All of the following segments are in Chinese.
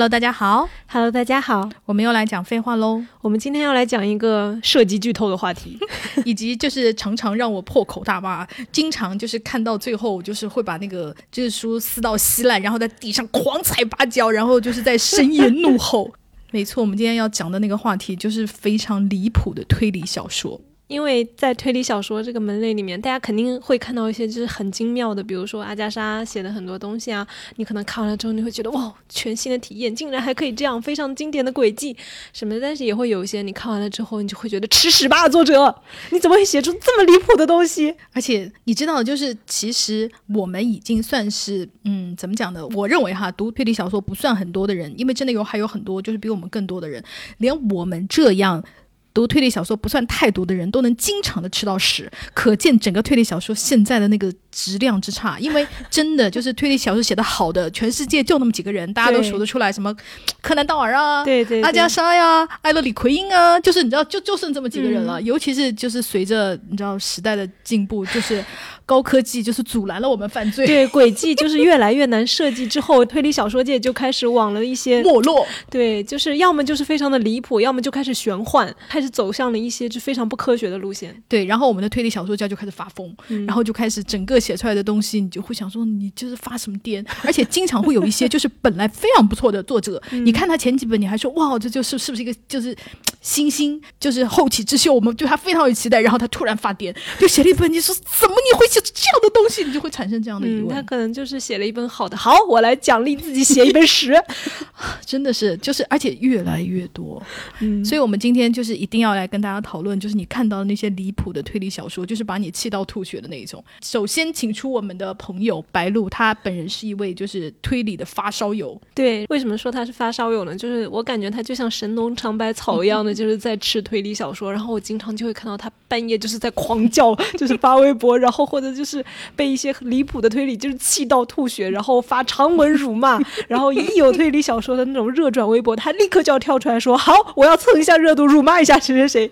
Hello，大家好。Hello，大家好，我们又来讲废话喽，我们今天要来讲一个涉及剧透的话题。以及就是常常让我破口大骂，经常就是看到最后就是会把那个就是书撕到稀烂，然后在地上狂踩八脚，然后就是在深夜怒吼。没错，我们今天要讲的那个话题就是非常离谱的推理小说。因为在推理小说这个门类里面，大家肯定会看到一些就是很精妙的，比如说阿加莎写的很多东西啊，你可能看完了之后，你会觉得哇，全新的体验，竟然还可以这样，非常经典的轨迹什么的。但是也会有一些你看完了之后，你就会觉得吃屎吧，作者，你怎么会写出这么离谱的东西？而且你知道，就是其实我们已经算是，嗯，怎么讲呢？我认为哈，读推理小说不算很多的人，因为真的有还有很多就是比我们更多的人，连我们这样。读推理小说不算太多的人都能经常的吃到屎，可见整个推理小说现在的那个质量之差。因为真的就是推理小说写的好的，全世界就那么几个人，大家都数得出来，什么柯南道尔啊，对对对阿加莎呀，艾勒里奎因啊，就是你知道，就就剩这么几个人了。尤其是就是随着你知道时代的进步，就是高科技就是阻拦了我们犯罪，对，轨迹就是越来越难设计，之后推理小说界就开始往了一些没落。对，就是要么就是非常的离谱，要么就开始玄幻，开始走向了一些就非常不科学的路线。对，然后我们的推理小说家就开始发疯，嗯然后就开始整个写出来的东西，你就会想说你就是发什么癫，而且经常会有一些就是本来非常不错的作者，嗯你看他前几本，你还说哇，这就是是不是一个就是新星，就是后起之秀，我们对他非常有期待，然后他突然发癫，就写了一本，你说怎么你会写出这样的东西，你就会产生这样的疑嗯，问。他可能就是写了一本好的，好，我来奖励自己写一本十。真的是，就是而且越来越多，嗯，所以我们今天就是一定要来跟大家讨论，就是你看到的那些离谱的推理小说，就是把你气到吐血的那一种。首先，请出我们的朋友白露，他本人是一位就是推理的发烧友，对，为什么说他是发烧友呢？就是我感觉他就像神农尝百草一样的，就是在吃推理小说。然后我经常就会看到他半夜就是在狂叫，就是发微博，然后或者就是被一些离谱的推理就是气到吐血，然后发长文辱骂。然后一有推理小说的那种热转微博，他立刻就要跳出来说：“好，我要蹭一下热度，辱骂一下谁谁谁。”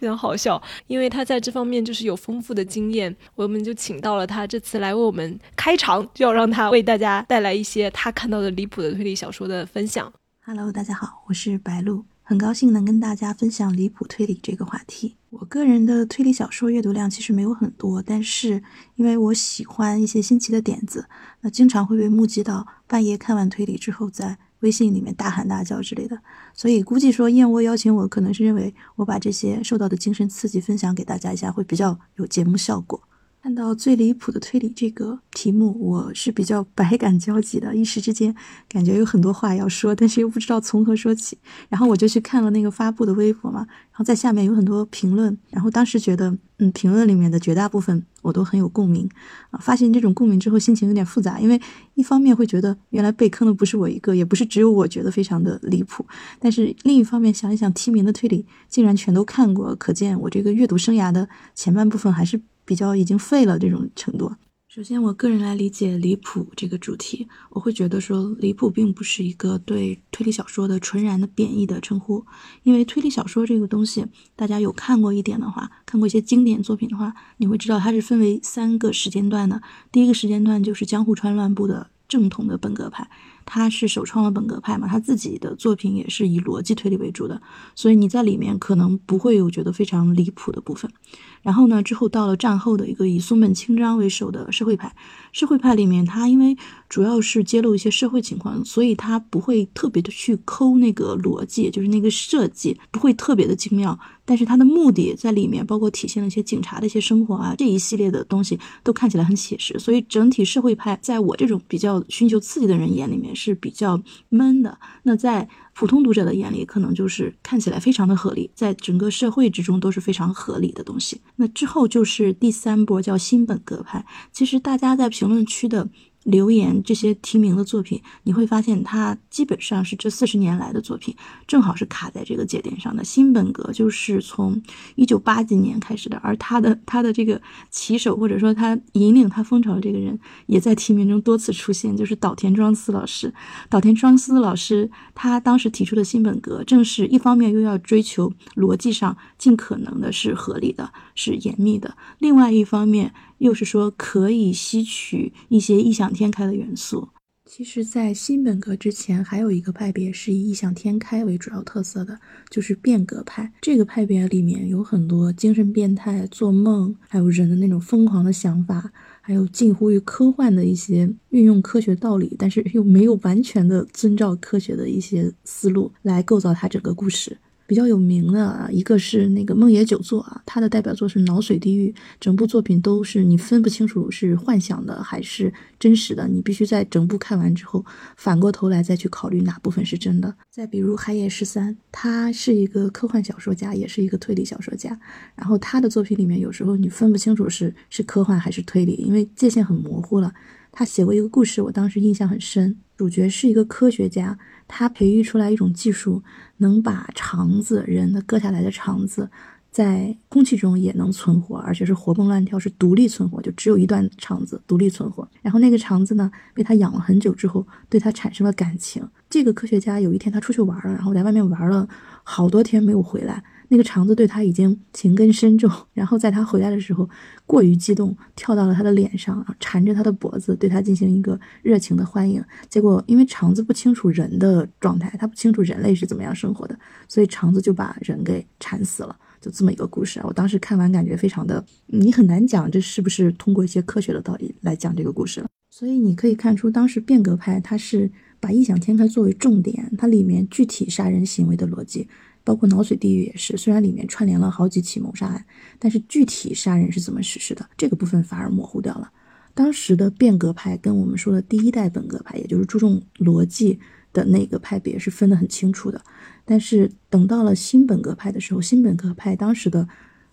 非常好笑，因为他在这方面就是有丰富的经验，我们就请到了他这次来为我们开场，就要让他为大家带来一些他看到的离谱的推理小说的分享。Hello，大家好，我是白露，很高兴能跟大家分享离谱推理这个话题。我个人的推理小说阅读量其实没有很多，但是因为我喜欢一些新奇的点子，那经常会被目击到半夜看完推理之后，在微信里面大喊大叫之类的，所以估计说燕窝邀请我，可能是认为我把这些受到的精神刺激分享给大家一下，会比较有节目效果。看到最离谱的推理这个题目，我是比较百感交集的，一时之间感觉有很多话要说，但是又不知道从何说起。然后我就去看了那个发布的微博嘛，然后在下面有很多评论，然后当时觉得，嗯，评论里面的绝大部分我都很有共鸣啊。发现这种共鸣之后，心情有点复杂，因为一方面会觉得原来被坑的不是我一个，也不是只有我觉得非常的离谱，但是另一方面想一想，提名的推理竟然全都看过，可见我这个阅读生涯的前半部分还是。比较已经废了这种程度。首先，我个人来理解离谱这个主题，我会觉得说离谱并不是一个对推理小说的纯然的贬义的称呼，因为推理小说这个东西，大家有看过一点的话，看过一些经典作品的话，你会知道它是分为三个时间段的。第一个时间段就是江户川乱步的正统的本格派。他是首创了本格派嘛，他自己的作品也是以逻辑推理为主的，所以你在里面可能不会有觉得非常离谱的部分。然后呢，之后到了战后的一个以松本清张为首的社会派，社会派里面，他因为主要是揭露一些社会情况，所以他不会特别的去抠那个逻辑，就是那个设计不会特别的精妙，但是他的目的在里面，包括体现了一些警察的一些生活啊，这一系列的东西都看起来很写实，所以整体社会派在我这种比较寻求刺激的人眼里面是比较闷的。那在普通读者的眼里，可能就是看起来非常的合理，在整个社会之中都是非常合理的东西。那之后就是第三波叫新本格派，其实大家在评论区的。留言这些提名的作品，你会发现它基本上是这四十年来的作品，正好是卡在这个节点上的。新本格就是从一九八几年开始的，而他的他的这个旗手或者说他引领他风潮的这个人，也在提名中多次出现，就是岛田庄司老师。岛田庄司老师他当时提出的新本格，正是一方面又要追求逻辑上尽可能的是合理的、是严密的，另外一方面。又是说可以吸取一些异想天开的元素。其实，在新本格之前，还有一个派别是以异想天开为主要特色的，就是变革派。这个派别里面有很多精神变态、做梦，还有人的那种疯狂的想法，还有近乎于科幻的一些运用科学道理，但是又没有完全的遵照科学的一些思路来构造它整个故事。比较有名的啊，一个是那个梦野久作啊，他的代表作是《脑髓地狱》，整部作品都是你分不清楚是幻想的还是真实的，你必须在整部看完之后，反过头来再去考虑哪部分是真的。再比如海野十三，他是一个科幻小说家，也是一个推理小说家，然后他的作品里面有时候你分不清楚是是科幻还是推理，因为界限很模糊了。他写过一个故事，我当时印象很深，主角是一个科学家。他培育出来一种技术，能把肠子人的割下来的肠子，在空气中也能存活，而且是活蹦乱跳，是独立存活，就只有一段肠子独立存活。然后那个肠子呢，被他养了很久之后，对他产生了感情。这个科学家有一天他出去玩了，然后在外面玩了好多天没有回来。那个肠子对他已经情根深重，然后在他回来的时候过于激动，跳到了他的脸上，缠着他的脖子，对他进行一个热情的欢迎。结果因为肠子不清楚人的状态，他不清楚人类是怎么样生活的，所以肠子就把人给缠死了。就这么一个故事啊，我当时看完感觉非常的，你很难讲这是不是通过一些科学的道理来讲这个故事了。所以你可以看出，当时变革派他是把异想天开作为重点，它里面具体杀人行为的逻辑。包括脑髓地狱也是，虽然里面串联了好几起谋杀案，但是具体杀人是怎么实施的，这个部分反而模糊掉了。当时的变革派跟我们说的第一代本格派，也就是注重逻辑的那个派别是分得很清楚的。但是等到了新本格派的时候，新本格派当时的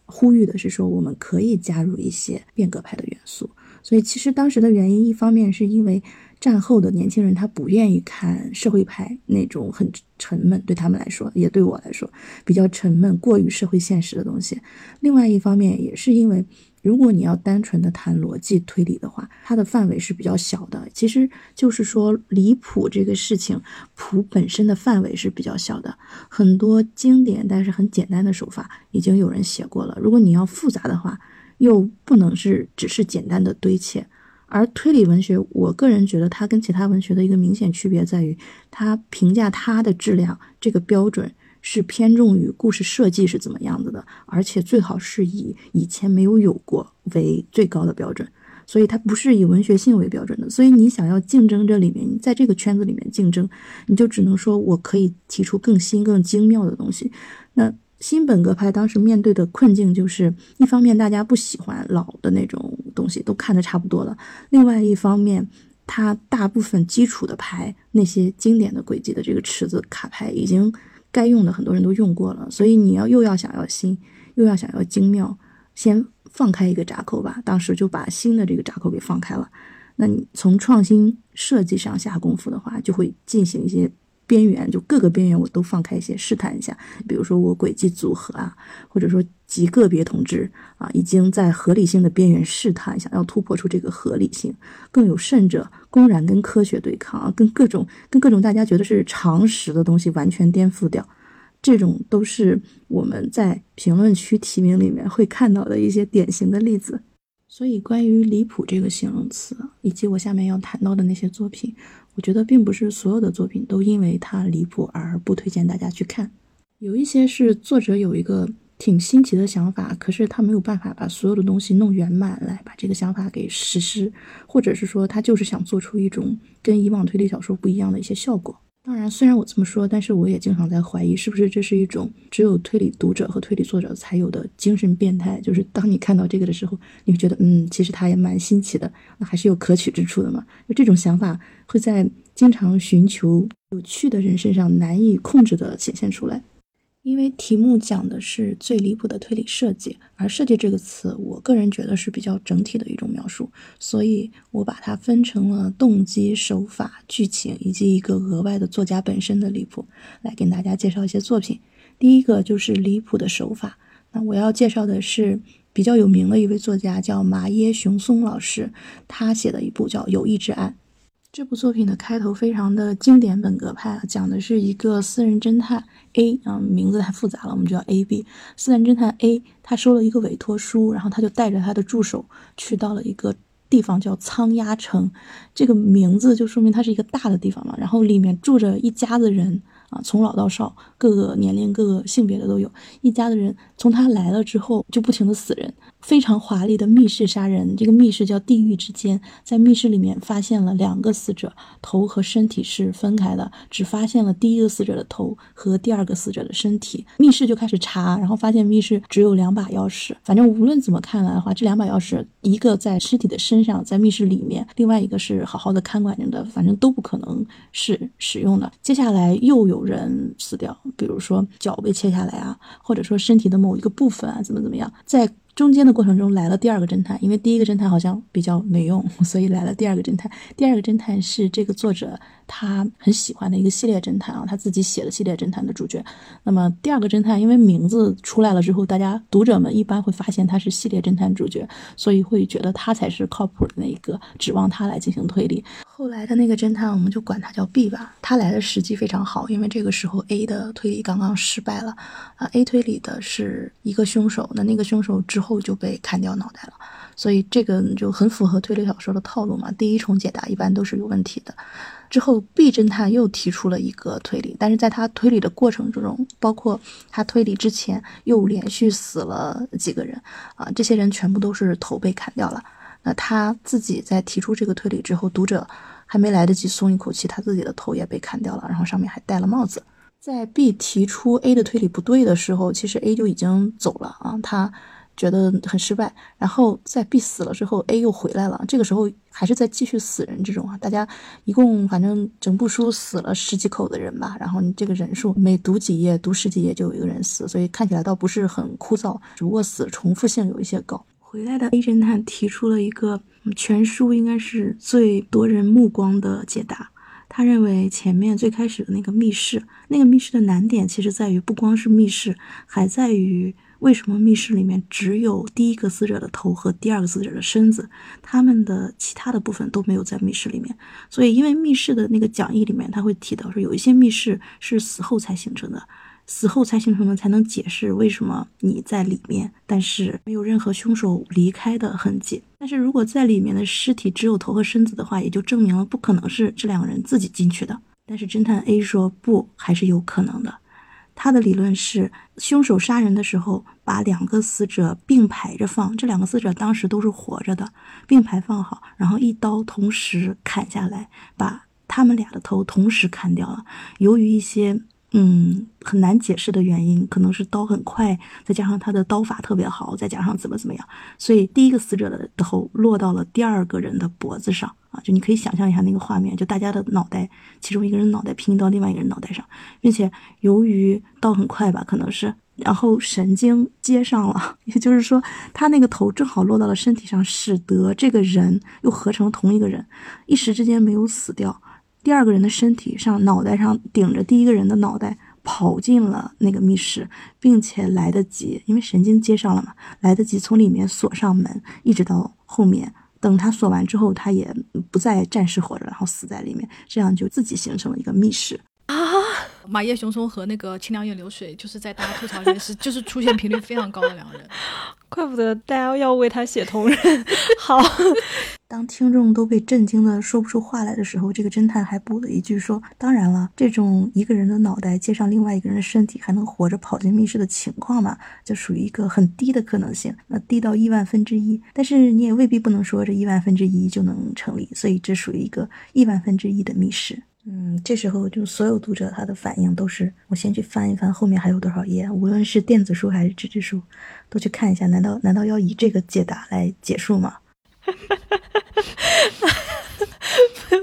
呼吁的是说，我们可以加入一些变革派的元素。所以其实当时的原因，一方面是因为。战后的年轻人，他不愿意看社会派那种很沉闷，对他们来说，也对我来说比较沉闷、过于社会现实的东西。另外一方面，也是因为，如果你要单纯的谈逻辑推理的话，它的范围是比较小的。其实就是说，离谱这个事情，谱本身的范围是比较小的。很多经典但是很简单的手法，已经有人写过了。如果你要复杂的话，又不能是只是简单的堆砌。而推理文学，我个人觉得它跟其他文学的一个明显区别在于，它评价它的质量这个标准是偏重于故事设计是怎么样子的，而且最好是以以前没有有过为最高的标准，所以它不是以文学性为标准的。所以你想要竞争这里面，你在这个圈子里面竞争，你就只能说我可以提出更新、更精妙的东西。那。新本格派当时面对的困境就是，一方面大家不喜欢老的那种东西，都看得差不多了；另外一方面，它大部分基础的牌，那些经典的轨迹的这个池子卡牌，已经该用的很多人都用过了，所以你要又要想要新，又要想要精妙，先放开一个闸口吧。当时就把新的这个闸口给放开了。那你从创新设计上下功夫的话，就会进行一些。边缘就各个边缘我都放开一些试探一下，比如说我轨迹组合啊，或者说极个别同志啊，已经在合理性的边缘试探，想要突破出这个合理性，更有甚者公然跟科学对抗啊，跟各种跟各种大家觉得是常识的东西完全颠覆掉，这种都是我们在评论区提名里面会看到的一些典型的例子。所以关于离谱这个形容词，以及我下面要谈到的那些作品。我觉得并不是所有的作品都因为它离谱而不推荐大家去看，有一些是作者有一个挺新奇的想法，可是他没有办法把所有的东西弄圆满来把这个想法给实施，或者是说他就是想做出一种跟以往推理小说不一样的一些效果。当然，虽然我这么说，但是我也经常在怀疑，是不是这是一种只有推理读者和推理作者才有的精神变态？就是当你看到这个的时候，你会觉得，嗯，其实它也蛮新奇的，那还是有可取之处的嘛？就这种想法会在经常寻求有趣的人身上难以控制的显现出来。因为题目讲的是最离谱的推理设计，而设计这个词，我个人觉得是比较整体的一种描述，所以我把它分成了动机、手法、剧情以及一个额外的作家本身的离谱，来跟大家介绍一些作品。第一个就是离谱的手法，那我要介绍的是比较有名的一位作家，叫麻耶雄松老师，他写的一部叫《友谊之案》。这部作品的开头非常的经典本格派，讲的是一个私人侦探 A 啊，名字太复杂了，我们就叫 A B。私人侦探 A 他收了一个委托书，然后他就带着他的助手去到了一个地方叫仓鸭城，这个名字就说明它是一个大的地方嘛。然后里面住着一家子人啊，从老到少，各个年龄、各个性别的都有。一家子人从他来了之后，就不停的死人。非常华丽的密室杀人，这个密室叫地狱之间，在密室里面发现了两个死者，头和身体是分开的，只发现了第一个死者的头和第二个死者的身体。密室就开始查，然后发现密室只有两把钥匙。反正无论怎么看来的话，这两把钥匙，一个在尸体的身上，在密室里面，另外一个是好好的看管着的，反正都不可能是使用的。接下来又有人死掉，比如说脚被切下来啊，或者说身体的某一个部分啊，怎么怎么样，在。中间的过程中来了第二个侦探，因为第一个侦探好像比较没用，所以来了第二个侦探。第二个侦探是这个作者。他很喜欢的一个系列侦探啊，他自己写的系列侦探的主角。那么第二个侦探，因为名字出来了之后，大家读者们一般会发现他是系列侦探主角，所以会觉得他才是靠谱的那一个，指望他来进行推理。后来的那个侦探，我们就管他叫 B 吧。他来的时机非常好，因为这个时候 A 的推理刚刚失败了啊。A 推理的是一个凶手，那那个凶手之后就被砍掉脑袋了，所以这个就很符合推理小说的套路嘛。第一重解答一般都是有问题的。之后，B 侦探又提出了一个推理，但是在他推理的过程之中，包括他推理之前，又连续死了几个人，啊，这些人全部都是头被砍掉了。那他自己在提出这个推理之后，读者还没来得及松一口气，他自己的头也被砍掉了，然后上面还戴了帽子。在 B 提出 A 的推理不对的时候，其实 A 就已经走了啊，他。觉得很失败，然后在 B 死了之后，A 又回来了。这个时候还是在继续死人这种啊，大家一共反正整部书死了十几口的人吧，然后你这个人数每读几页，读十几页就有一个人死，所以看起来倒不是很枯燥，只不过死重复性有一些高。回来的 A 侦探提出了一个全书应该是最夺人目光的解答，他认为前面最开始的那个密室，那个密室的难点其实在于不光是密室，还在于。为什么密室里面只有第一个死者的头和第二个死者的身子？他们的其他的部分都没有在密室里面。所以，因为密室的那个讲义里面，他会提到说，有一些密室是死后才形成的，死后才形成的才能解释为什么你在里面，但是没有任何凶手离开的痕迹。但是如果在里面的尸体只有头和身子的话，也就证明了不可能是这两个人自己进去的。但是侦探 A 说不，还是有可能的。他的理论是，凶手杀人的时候把两个死者并排着放，这两个死者当时都是活着的，并排放好，然后一刀同时砍下来，把他们俩的头同时砍掉了。由于一些。嗯，很难解释的原因，可能是刀很快，再加上他的刀法特别好，再加上怎么怎么样，所以第一个死者的头落到了第二个人的脖子上啊，就你可以想象一下那个画面，就大家的脑袋，其中一个人脑袋拼到另外一个人脑袋上，并且由于刀很快吧，可能是，然后神经接上了，也就是说他那个头正好落到了身体上，使得这个人又合成同一个人，一时之间没有死掉。第二个人的身体上，脑袋上顶着第一个人的脑袋，跑进了那个密室，并且来得及，因为神经接上了嘛，来得及从里面锁上门，一直到后面，等他锁完之后，他也不再暂时活着，然后死在里面，这样就自己形成了一个密室。啊，马叶雄松和那个清凉叶流水，就是在大家吐槽里面是就是出现频率非常高的两个人，怪不得大家要为他写同人。好，当听众都被震惊的说不出话来的时候，这个侦探还补了一句说：“当然了，这种一个人的脑袋接上另外一个人的身体还能活着跑进密室的情况嘛，就属于一个很低的可能性，那低到亿万分之一。但是你也未必不能说这亿万分之一就能成立，所以这属于一个亿万分之一的密室。”嗯，这时候就所有读者他的反应都是，我先去翻一翻后面还有多少页，无论是电子书还是纸质书，都去看一下。难道难道要以这个解答来结束吗？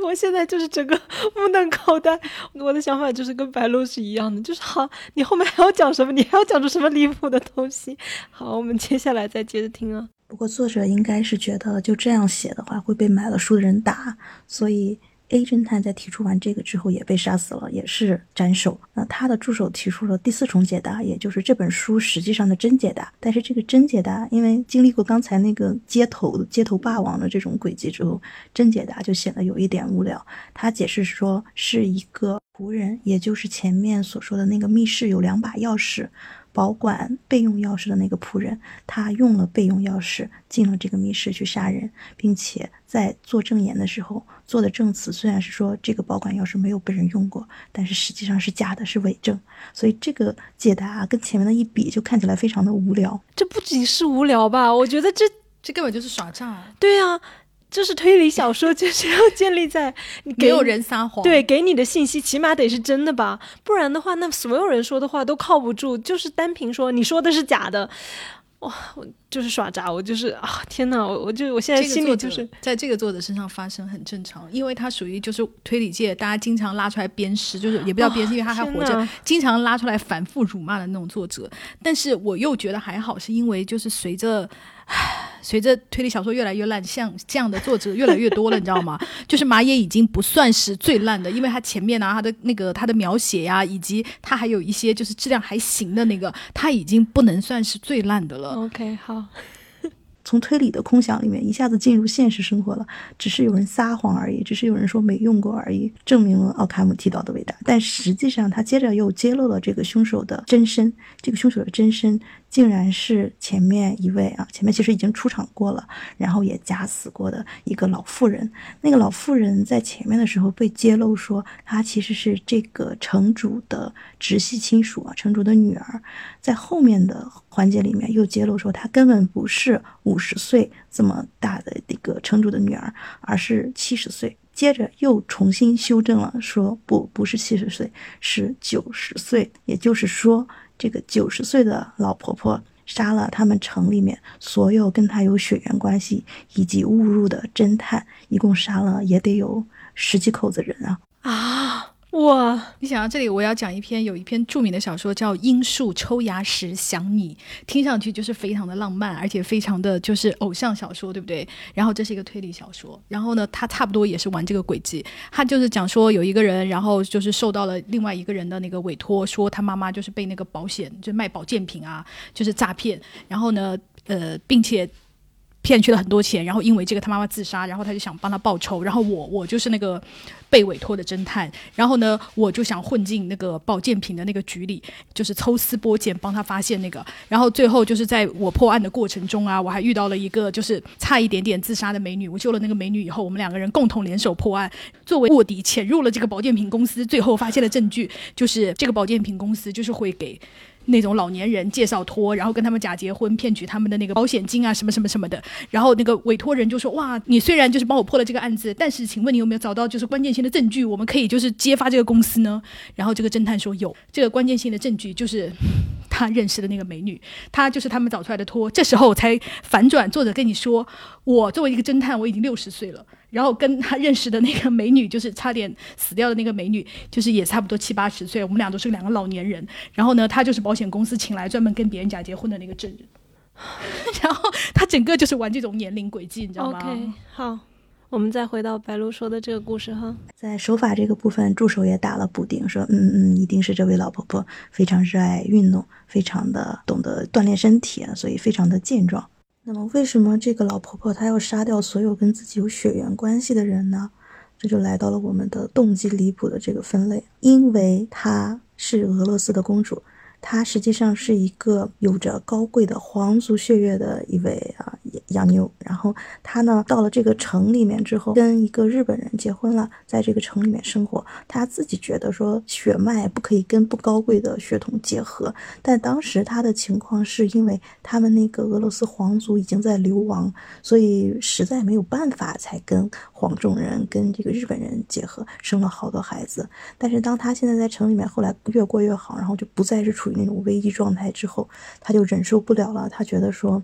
我现在就是整个目瞪口呆，我的想法就是跟白露是一样的，就是好，你后面还要讲什么？你还要讲出什么离谱的东西？好，我们接下来再接着听啊。不过作者应该是觉得就这样写的话会被买了书的人打，所以。A 侦探在提出完这个之后也被杀死了，也是斩首。那他的助手提出了第四重解答，也就是这本书实际上的真解答。但是这个真解答，因为经历过刚才那个街头街头霸王的这种轨迹之后，真解答就显得有一点无聊。他解释说是一个仆人，也就是前面所说的那个密室有两把钥匙，保管备用钥匙的那个仆人，他用了备用钥匙进了这个密室去杀人，并且在做证言的时候做的证词虽然是说这个保管钥匙没有被人用过，但是实际上是假的，是伪证。所以这个解答啊跟前面的一比，就看起来非常的无聊。这不仅是无聊吧？我觉得这这根本就是耍诈。对啊，就是推理小说就 是要建立在你没有人撒谎，对，给你的信息起码得是真的吧，不然的话，那所有人说的话都靠不住。就是单凭说你说的是假的，哇，我就是耍诈，我就是啊，天哪，我我就我现在心里就是在这个作者身上发生很正常，因为他属于就是推理界大家经常拉出来鞭尸，就是也不叫鞭尸，因为他还活着，经常拉出来反复辱骂的那种作者。但是我又觉得还好，是因为就是随着。随着推理小说越来越烂，像这样的作者越来越多了，你知道吗？就是马野已经不算是最烂的，因为他前面呢，他的那个他的描写呀，以及他还有一些就是质量还行的那个，他已经不能算是最烂的了。OK，好。从推理的空想里面一下子进入现实生活了，只是有人撒谎而已，只是有人说没用过而已，证明了奥卡姆提到的伟大。但实际上，他接着又揭露了这个凶手的真身，这个凶手的真身。竟然是前面一位啊，前面其实已经出场过了，然后也假死过的一个老妇人。那个老妇人在前面的时候被揭露说，她其实是这个城主的直系亲属啊，城主的女儿。在后面的环节里面又揭露说，她根本不是五十岁这么大的一个城主的女儿，而是七十岁。接着又重新修正了，说不，不是七十岁，是九十岁。也就是说。这个九十岁的老婆婆杀了他们城里面所有跟她有血缘关系以及误入的侦探，一共杀了也得有十几口子人啊！啊！哇！你想到这里，我要讲一篇有一篇著名的小说叫《樱树抽芽时想你》，听上去就是非常的浪漫，而且非常的就是偶像小说，对不对？然后这是一个推理小说，然后呢，他差不多也是玩这个轨迹，他就是讲说有一个人，然后就是受到了另外一个人的那个委托，说他妈妈就是被那个保险就卖保健品啊，就是诈骗，然后呢，呃，并且。骗去了很多钱，然后因为这个他妈妈自杀，然后他就想帮他报仇，然后我我就是那个被委托的侦探，然后呢我就想混进那个保健品的那个局里，就是抽丝剥茧帮他发现那个，然后最后就是在我破案的过程中啊，我还遇到了一个就是差一点点自杀的美女，我救了那个美女以后，我们两个人共同联手破案，作为卧底潜入了这个保健品公司，最后发现了证据，就是这个保健品公司就是会给。那种老年人介绍托，然后跟他们假结婚，骗取他们的那个保险金啊，什么什么什么的。然后那个委托人就说：“哇，你虽然就是帮我破了这个案子，但是请问你有没有找到就是关键性的证据，我们可以就是揭发这个公司呢？” 然后这个侦探说：“有，这个关键性的证据就是他认识的那个美女，她就是他们找出来的托。”这时候才反转，作者跟你说：“我作为一个侦探，我已经六十岁了。”然后跟他认识的那个美女，就是差点死掉的那个美女，就是也差不多七八十岁。我们俩都是两个老年人。然后呢，他就是保险公司请来专门跟别人假结婚的那个证人。然后他整个就是玩这种年龄轨迹，你知道吗？OK，好，我们再回到白露说的这个故事哈。在手法这个部分，助手也打了补丁，说嗯嗯，一定是这位老婆婆非常热爱运动，非常的懂得锻炼身体，所以非常的健壮。那么，为什么这个老婆婆她要杀掉所有跟自己有血缘关系的人呢？这就来到了我们的动机离谱的这个分类，因为她是俄罗斯的公主。他实际上是一个有着高贵的皇族血液的一位啊洋妞，然后他呢到了这个城里面之后，跟一个日本人结婚了，在这个城里面生活。他自己觉得说血脉不可以跟不高贵的血统结合，但当时他的情况是因为他们那个俄罗斯皇族已经在流亡，所以实在没有办法才跟黄种人跟这个日本人结合，生了好多孩子。但是当他现在在城里面，后来越过越好，然后就不再是处于。那种危机状态之后，他就忍受不了了。他觉得说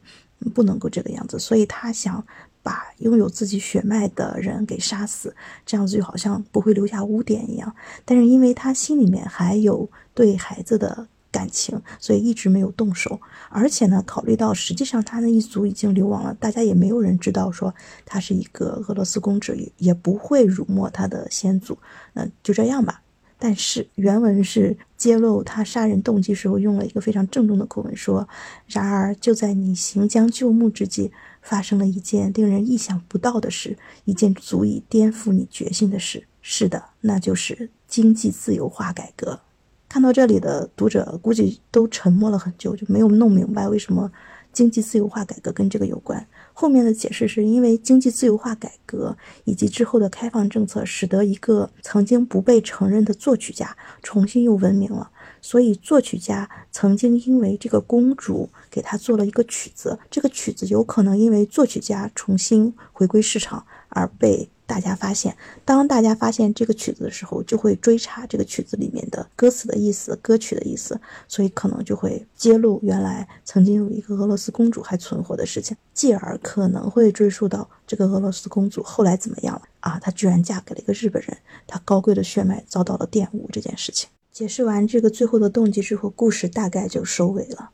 不能够这个样子，所以他想把拥有自己血脉的人给杀死，这样子就好像不会留下污点一样。但是因为他心里面还有对孩子的感情，所以一直没有动手。而且呢，考虑到实际上他那一族已经流亡了，大家也没有人知道说他是一个俄罗斯公主，也不会辱没他的先祖。嗯，就这样吧。但是原文是揭露他杀人动机时候用了一个非常郑重的口吻说：“然而就在你行将就木之际，发生了一件令人意想不到的事，一件足以颠覆你决心的事。是的，那就是经济自由化改革。”看到这里的读者估计都沉默了很久，就没有弄明白为什么经济自由化改革跟这个有关。后面的解释是因为经济自由化改革以及之后的开放政策，使得一个曾经不被承认的作曲家重新又闻名了。所以，作曲家曾经因为这个公主给他做了一个曲子，这个曲子有可能因为作曲家重新回归市场而被。大家发现，当大家发现这个曲子的时候，就会追查这个曲子里面的歌词的意思、歌曲的意思，所以可能就会揭露原来曾经有一个俄罗斯公主还存活的事情，继而可能会追溯到这个俄罗斯公主后来怎么样了啊？她居然嫁给了一个日本人，她高贵的血脉遭到了玷污这件事情。解释完这个最后的动机之后，故事大概就收尾了。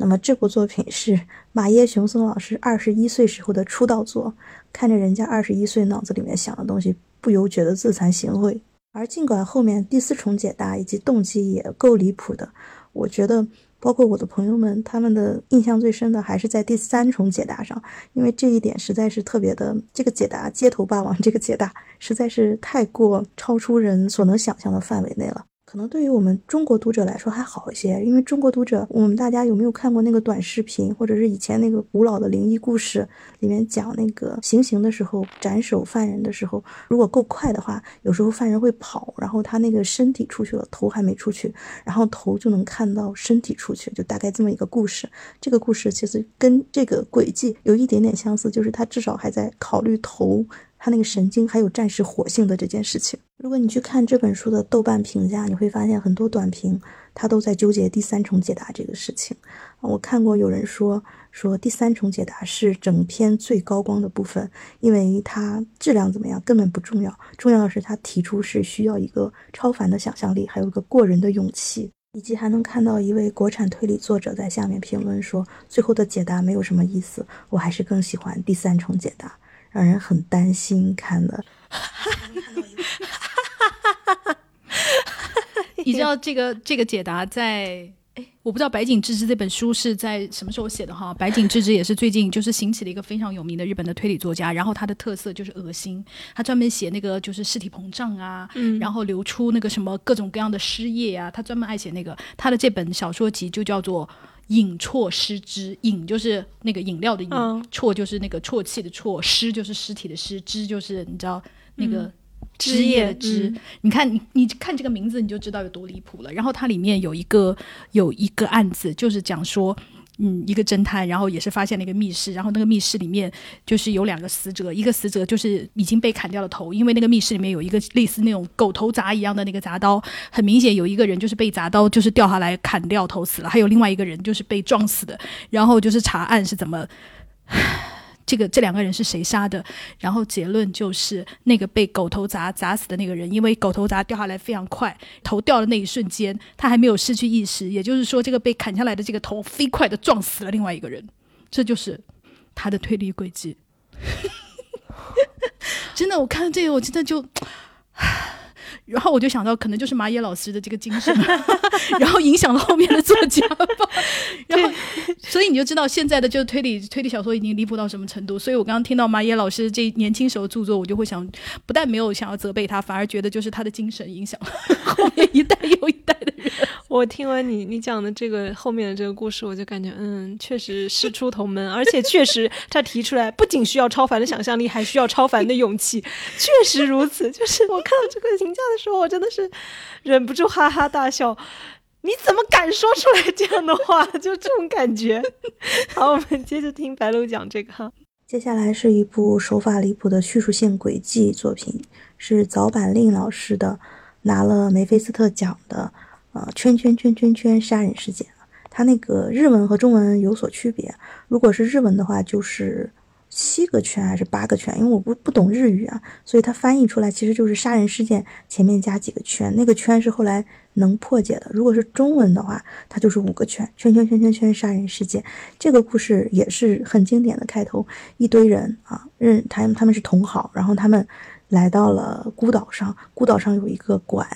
那么这部作品是马耶雄松老师二十一岁时候的出道作，看着人家二十一岁脑子里面想的东西，不由觉得自惭形秽。而尽管后面第四重解答以及动机也够离谱的，我觉得包括我的朋友们，他们的印象最深的还是在第三重解答上，因为这一点实在是特别的，这个解答街头霸王这个解答实在是太过超出人所能想象的范围内了。可能对于我们中国读者来说还好一些，因为中国读者，我们大家有没有看过那个短视频，或者是以前那个古老的灵异故事里面讲那个行刑的时候斩首犯人的时候，如果够快的话，有时候犯人会跑，然后他那个身体出去了，头还没出去，然后头就能看到身体出去，就大概这么一个故事。这个故事其实跟这个轨迹有一点点相似，就是他至少还在考虑头。他那个神经还有战士活性的这件事情，如果你去看这本书的豆瓣评价，你会发现很多短评他都在纠结第三重解答这个事情。我看过有人说说第三重解答是整篇最高光的部分，因为它质量怎么样根本不重要，重要的是他提出是需要一个超凡的想象力，还有一个过人的勇气，以及还能看到一位国产推理作者在下面评论说最后的解答没有什么意思，我还是更喜欢第三重解答。让人很担心，看的。你知道这个这个解答在哎，我不知道白井智之这本书是在什么时候写的哈。白井智之也是最近就是兴起了一个非常有名的日本的推理作家，然后他的特色就是恶心，他专门写那个就是尸体膨胀啊，然后流出那个什么各种各样的尸液啊，他专门爱写那个。他的这本小说集就叫做。饮啜失之，饮就是那个饮料的饮，啜就是那个啜泣的啜，尸就是尸体的尸，之就是你知道那个枝叶的汁。你看你你看这个名字你就知道有多离谱了。然后它里面有一个有一个案子，就是讲说。嗯，一个侦探，然后也是发现了一个密室，然后那个密室里面就是有两个死者，一个死者就是已经被砍掉了头，因为那个密室里面有一个类似那种狗头铡一样的那个铡刀，很明显有一个人就是被铡刀就是掉下来砍掉头死了，还有另外一个人就是被撞死的，然后就是查案是怎么。这个这两个人是谁杀的？然后结论就是那个被狗头砸砸死的那个人，因为狗头砸掉下来非常快，头掉的那一瞬间他还没有失去意识，也就是说这个被砍下来的这个头飞快的撞死了另外一个人，这就是他的推理轨迹。真的，我看到这个我真的就。然后我就想到，可能就是马野老师的这个精神，然后影响了后面的作家吧。然后，所以你就知道现在的就是推理推理小说已经离谱到什么程度。所以我刚刚听到马野老师这年轻时候著作，我就会想，不但没有想要责备他，反而觉得就是他的精神影响了 后面一代又一代。我听完你你讲的这个后面的这个故事，我就感觉，嗯，确实师出同门，而且确实他提出来，不仅需要超凡的想象力，还需要超凡的勇气。确实如此，就是我看到这个评价的。时候，我真的是忍不住哈哈大笑。你怎么敢说出来这样的话？就这种感觉。好，我们接着听白鹿讲这个哈。接下来是一部手法离谱的叙述性轨迹作品，是早坂令老师的，拿了梅菲斯特奖的呃圈圈圈圈圈杀人事件啊。它那个日文和中文有所区别，如果是日文的话，就是。七个圈还是八个圈？因为我不不懂日语啊，所以它翻译出来其实就是杀人事件前面加几个圈，那个圈是后来能破解的。如果是中文的话，它就是五个圈，圈圈圈圈圈杀人事件。这个故事也是很经典的开头，一堆人啊，认他他们是同好，然后他们来到了孤岛上，孤岛上有一个馆，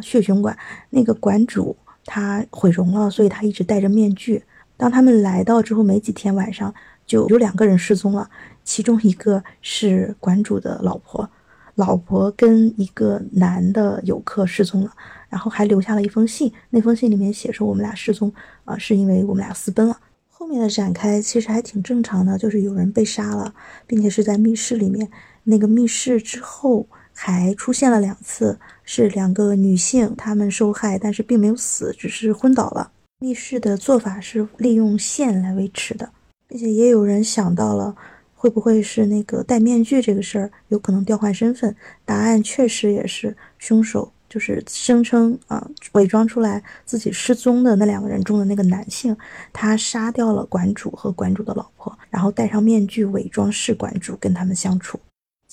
血熊馆，那个馆主他毁容了，所以他一直戴着面具。当他们来到之后没几天，晚上。就有两个人失踪了，其中一个是馆主的老婆，老婆跟一个男的游客失踪了。然后还留下了一封信，那封信里面写说我们俩失踪啊，是因为我们俩私奔了。后面的展开其实还挺正常的，就是有人被杀了，并且是在密室里面。那个密室之后还出现了两次，是两个女性，她们受害，但是并没有死，只是昏倒了。密室的做法是利用线来维持的，并且也有人想到了，会不会是那个戴面具这个事儿有可能调换身份？答案确实也是凶手。就是声称啊，伪装出来自己失踪的那两个人中的那个男性，他杀掉了馆主和馆主的老婆，然后戴上面具伪装是馆主跟他们相处。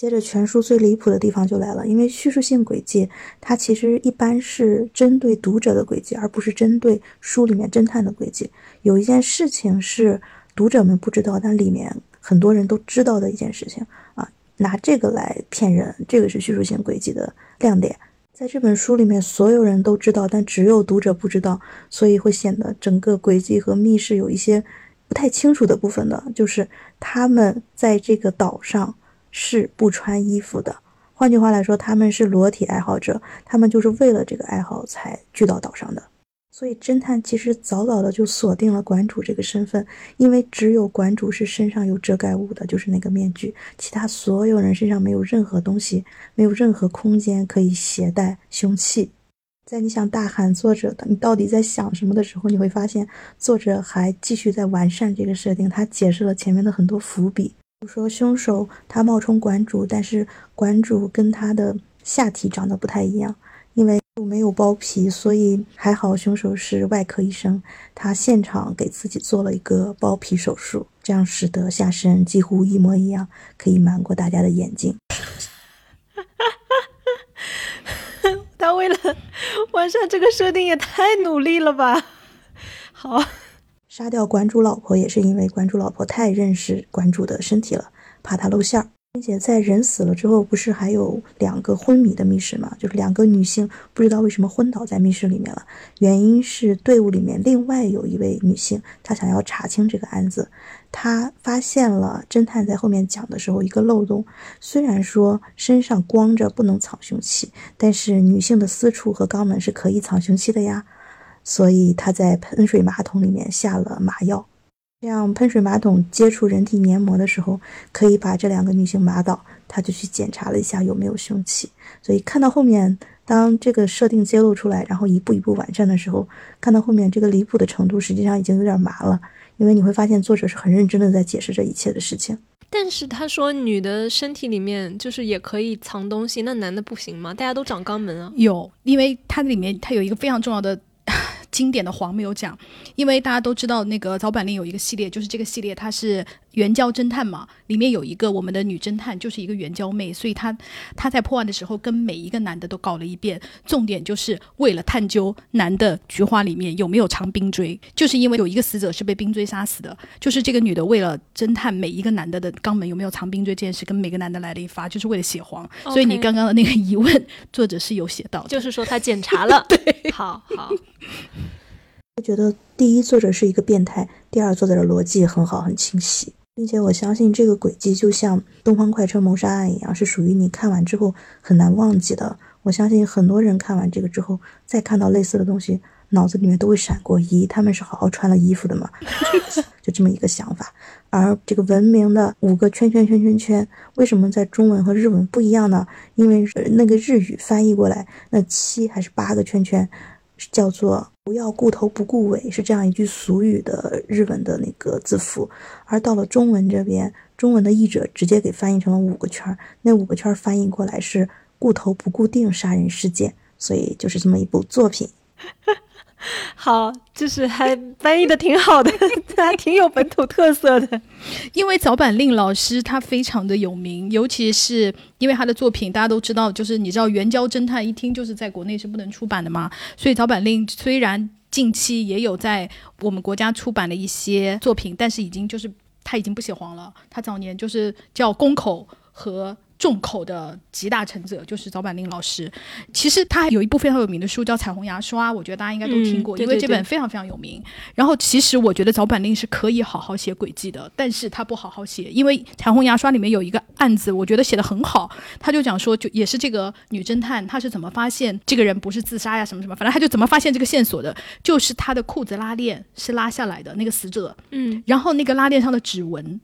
接着，全书最离谱的地方就来了，因为叙述性轨迹它其实一般是针对读者的轨迹，而不是针对书里面侦探的轨迹。有一件事情是读者们不知道，但里面很多人都知道的一件事情啊，拿这个来骗人，这个是叙述性轨迹的亮点。在这本书里面，所有人都知道，但只有读者不知道，所以会显得整个轨迹和密室有一些不太清楚的部分的。就是他们在这个岛上是不穿衣服的，换句话来说，他们是裸体爱好者，他们就是为了这个爱好才聚到岛上的。所以，侦探其实早早的就锁定了馆主这个身份，因为只有馆主是身上有遮盖物的，就是那个面具，其他所有人身上没有任何东西，没有任何空间可以携带凶器。在你想大喊作者的你到底在想什么的时候，你会发现作者还继续在完善这个设定，他解释了前面的很多伏笔，说凶手他冒充馆主，但是馆主跟他的下体长得不太一样。因为没有包皮，所以还好。凶手是外科医生，他现场给自己做了一个包皮手术，这样使得下身几乎一模一样，可以瞒过大家的眼睛。他为了完善这个设定也太努力了吧？好，杀掉馆主老婆也是因为馆主老婆太认识馆主的身体了，怕他露馅儿。并且在人死了之后，不是还有两个昏迷的密室吗？就是两个女性不知道为什么昏倒在密室里面了。原因是队伍里面另外有一位女性，她想要查清这个案子。她发现了侦探在后面讲的时候一个漏洞。虽然说身上光着不能藏凶器，但是女性的私处和肛门是可以藏凶器的呀。所以他在喷水马桶里面下了麻药。这样喷水马桶接触人体黏膜的时候，可以把这两个女性麻倒。他就去检查了一下有没有凶器。所以看到后面，当这个设定揭露出来，然后一步一步完善的时候，看到后面这个离谱的程度，实际上已经有点麻了。因为你会发现作者是很认真的在解释这一切的事情。但是他说女的身体里面就是也可以藏东西，那男的不行吗？大家都长肛门啊。有，因为它里面它有一个非常重要的。经典的黄没有讲，因为大家都知道那个早板令有一个系列，就是这个系列它是援交侦探嘛，里面有一个我们的女侦探就是一个援交妹，所以她她在破案的时候跟每一个男的都搞了一遍，重点就是为了探究男的菊花里面有没有藏冰锥，就是因为有一个死者是被冰锥杀死的，就是这个女的为了侦探每一个男的的肛门有没有藏冰锥这件事，跟每个男的来了一发，就是为了写黄，所以你刚刚的那个疑问，作者是有写到，就是说他检查了，对，好。好。我觉得第一，作者是一个变态；第二，作者的逻辑很好，很清晰，并且我相信这个轨迹就像《东方快车谋杀案》一样，是属于你看完之后很难忘记的。我相信很多人看完这个之后，再看到类似的东西，脑子里面都会闪过：咦，他们是好好穿了衣服的吗？就这么一个想法。而这个文明的五个圈圈圈圈圈，为什么在中文和日文不一样呢？因为那个日语翻译过来，那七还是八个圈圈。叫做“不要顾头不顾尾”，是这样一句俗语的日文的那个字符。而到了中文这边，中文的译者直接给翻译成了五个圈儿，那五个圈儿翻译过来是“顾头不固定杀人事件”，所以就是这么一部作品。好，就是还翻译的挺好的，还挺有本土特色的。因为早坂令老师他非常的有名，尤其是因为他的作品，大家都知道，就是你知道《援交侦探》一听就是在国内是不能出版的嘛。所以早坂令虽然近期也有在我们国家出版了一些作品，但是已经就是他已经不写黄了。他早年就是叫宫口和。众口的集大成者，就是早坂令老师。其实他有一部非常有名的书叫《彩虹牙刷》，我觉得大家应该都听过，嗯对因为这本非常非常有名。然后其实我觉得早坂令是可以好好写轨迹的，但是他不好好写，因为《彩虹牙刷》里面有一个案子，我觉得写的很好。他就讲说，就也是这个女侦探，她是怎么发现这个人不是自杀呀什么什么，反正她就怎么发现这个线索的，就是她的裤子拉链是拉下来的，那个死者，嗯，然后那个拉链上的指纹。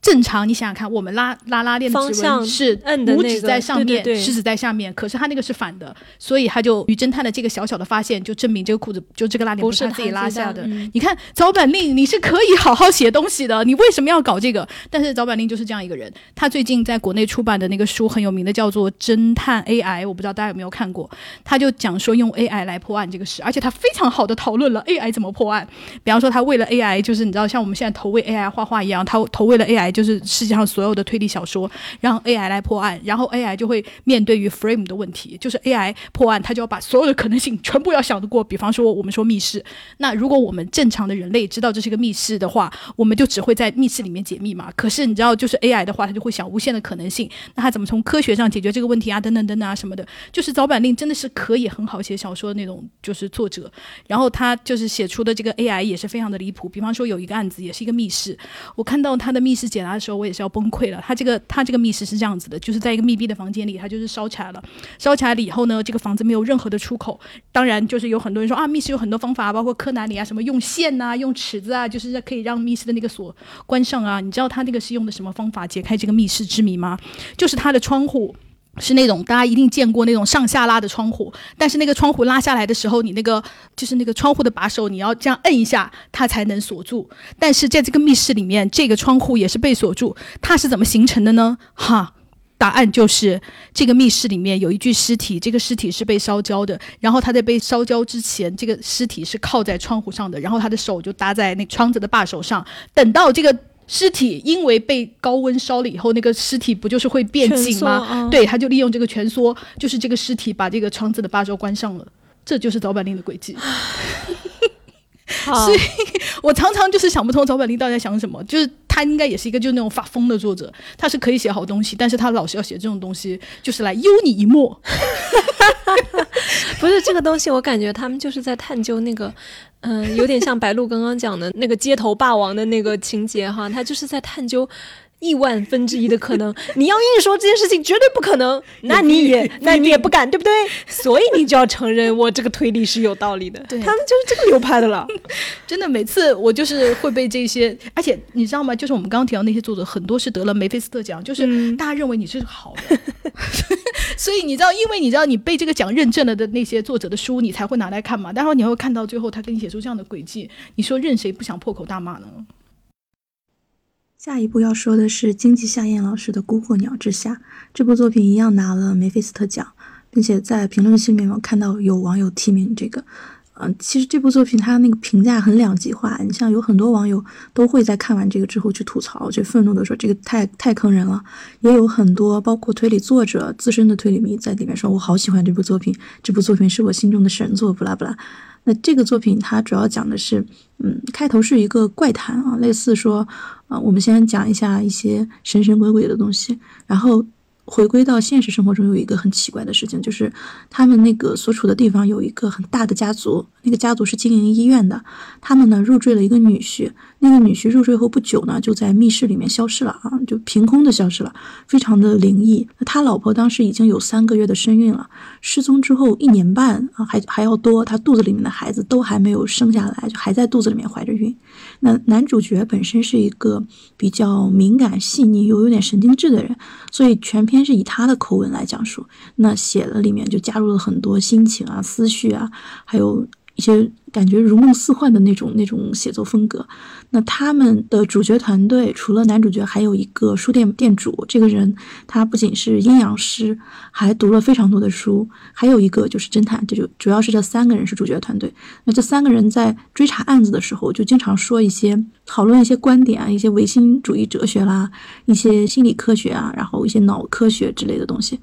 正常，你想想看，我们拉拉拉链的指方向纹是拇指在上面，食指在下面，可是他那个是反的，所以他就女侦探的这个小小的发现，就证明这个裤子就这个拉链不是是他自己拉下的。嗯你看早坂令，你是可以好好写东西的，你为什么要搞这个？但是早坂令就是这样一个人。他最近在国内出版的那个书很有名的，叫做《侦探 AI》，我不知道大家有没有看过。他就讲说用 AI 来破案这个事，而且他非常好的讨论了 AI 怎么破案。比方说，他为了 AI，就是你知道，像我们现在投喂 AI 画画一样，他投喂了 AI，就是世界上所有的推理小说，让 AI 来破案，然后 AI 就会面对于 frame 的问题，就是 AI 破案，他就要把所有的可能性全部要想得过。比方说，我们说密室，那如果我们正常的人类知道这是个密室的话，我们就只会在密室里面解密嘛。可是你知道，就是 AI 的话，它就会想无限的可能性。那它怎么从科学上解决这个问题啊？等等等等啊什么的，就是早坂令真的是可以很好写小说的那种，就是作者。然后他就是写出的这个 AI 也是非常的离谱。比方说有一个案子也是一个密室，我看到他的密室解答的时候，我也是要崩溃了。他这个他这个密室是这样子的，就是在一个密闭的房间里，他就是烧起来了。烧起来了以后呢，这个房子没有任何的出口。当然，就是有很多人说啊，密室有很多方法，包括柯南里啊，什么用线呐、用尺子啊，就是可以让密室的那个锁关上啊。你知道他那个是用的什么方法解开这个密室之谜吗？就是他的窗户。是那种大家一定见过那种上下拉的窗户，但是那个窗户拉下来的时候，你那个就是那个窗户的把手，你要这样摁一下，它才能锁住。但是在这个密室里面，这个窗户也是被锁住，它是怎么形成的呢？哈。答案就是这个密室里面有一具尸体，这个尸体是被烧焦的，然后他在被烧焦之前，这个尸体是靠在窗户上的，然后他的手就搭在那窗子的把手上，等到这个。尸体因为被高温烧了以后，那个尸体不就是会变紧吗？嗯对，他就利用这个蜷缩，就是这个尸体把这个窗子的八周关上了，这就是早坂令的轨迹。所以我常常就是想不通早坂令到底在想什么，就是他应该也是一个就是那种发疯的作者，他是可以写好东西，但是他老是要写这种东西，就是来幽你一默。不是这个东西，我感觉他们就是在探究那个，嗯、有点像白鹿刚刚讲的那个街头霸王的那个情节哈，他就是在探究。亿万分之一的可能，你要硬说这件事情绝对不可能，那你也那你也不敢，对不对？所以你就要承认我这个推理是有道理的。对他们就是这个流派的了。真的，每次我就是会被这些，而且你知道吗？就是我们刚刚提到那些作者，很多是得了梅菲斯特奖，就是嗯大家认为你是好的，所以你知道，因为你知道你被这个奖认证了的那些作者的书，你才会拿来看嘛。然后你会看到最后他给你写出这样的轨迹，你说任谁不想破口大骂呢？下一部要说的是金吉夏彦老师的《孤火鸟之下》这部作品，一样拿了梅菲斯特奖，并且在评论区里面我看到有网友提名这个。嗯、其实这部作品它那个评价很两极化，你像有很多网友都会在看完这个之后去吐槽，去愤怒的说这个太太坑人了，也有很多包括推理作者自身的推理迷在里面说，我好喜欢这部作品，这部作品是我心中的神作，不拉不拉。那这个作品它主要讲的是，嗯，开头是一个怪谈啊，类似说，啊、我们先讲一下一些神神鬼鬼的东西，然后回归到现实生活中，有一个很奇怪的事情，就是他们那个所处的地方有一个很大的家族，那个家族是经营医院的，他们呢入赘了一个女婿，那个女婿入赘后不久呢，就在密室里面消失了啊，就凭空的消失了，非常的灵异。他老婆当时已经有三个月的身孕了，失踪之后一年半啊，还还要多，他肚子里面的孩子都还没有生下来，就还在肚子里面怀着孕。那男主角本身是一个比较敏感、细腻又有点神经质的人，所以全篇是以他的口吻来讲述。那写了里面就加入了很多心情啊、思绪啊，还有一些感觉如梦似幻的那种那种写作风格。那他们的主角团队除了男主角，还有一个书店店主。这个人他不仅是阴阳师，还读了非常多的书。还有一个就是侦探，这就主要是这三个人是主角团队。那这三个人在追查案子的时候，就经常说一些讨论一些观点啊，一些唯心主义哲学啦，一些心理科学啊，然后一些脑科学之类的东西。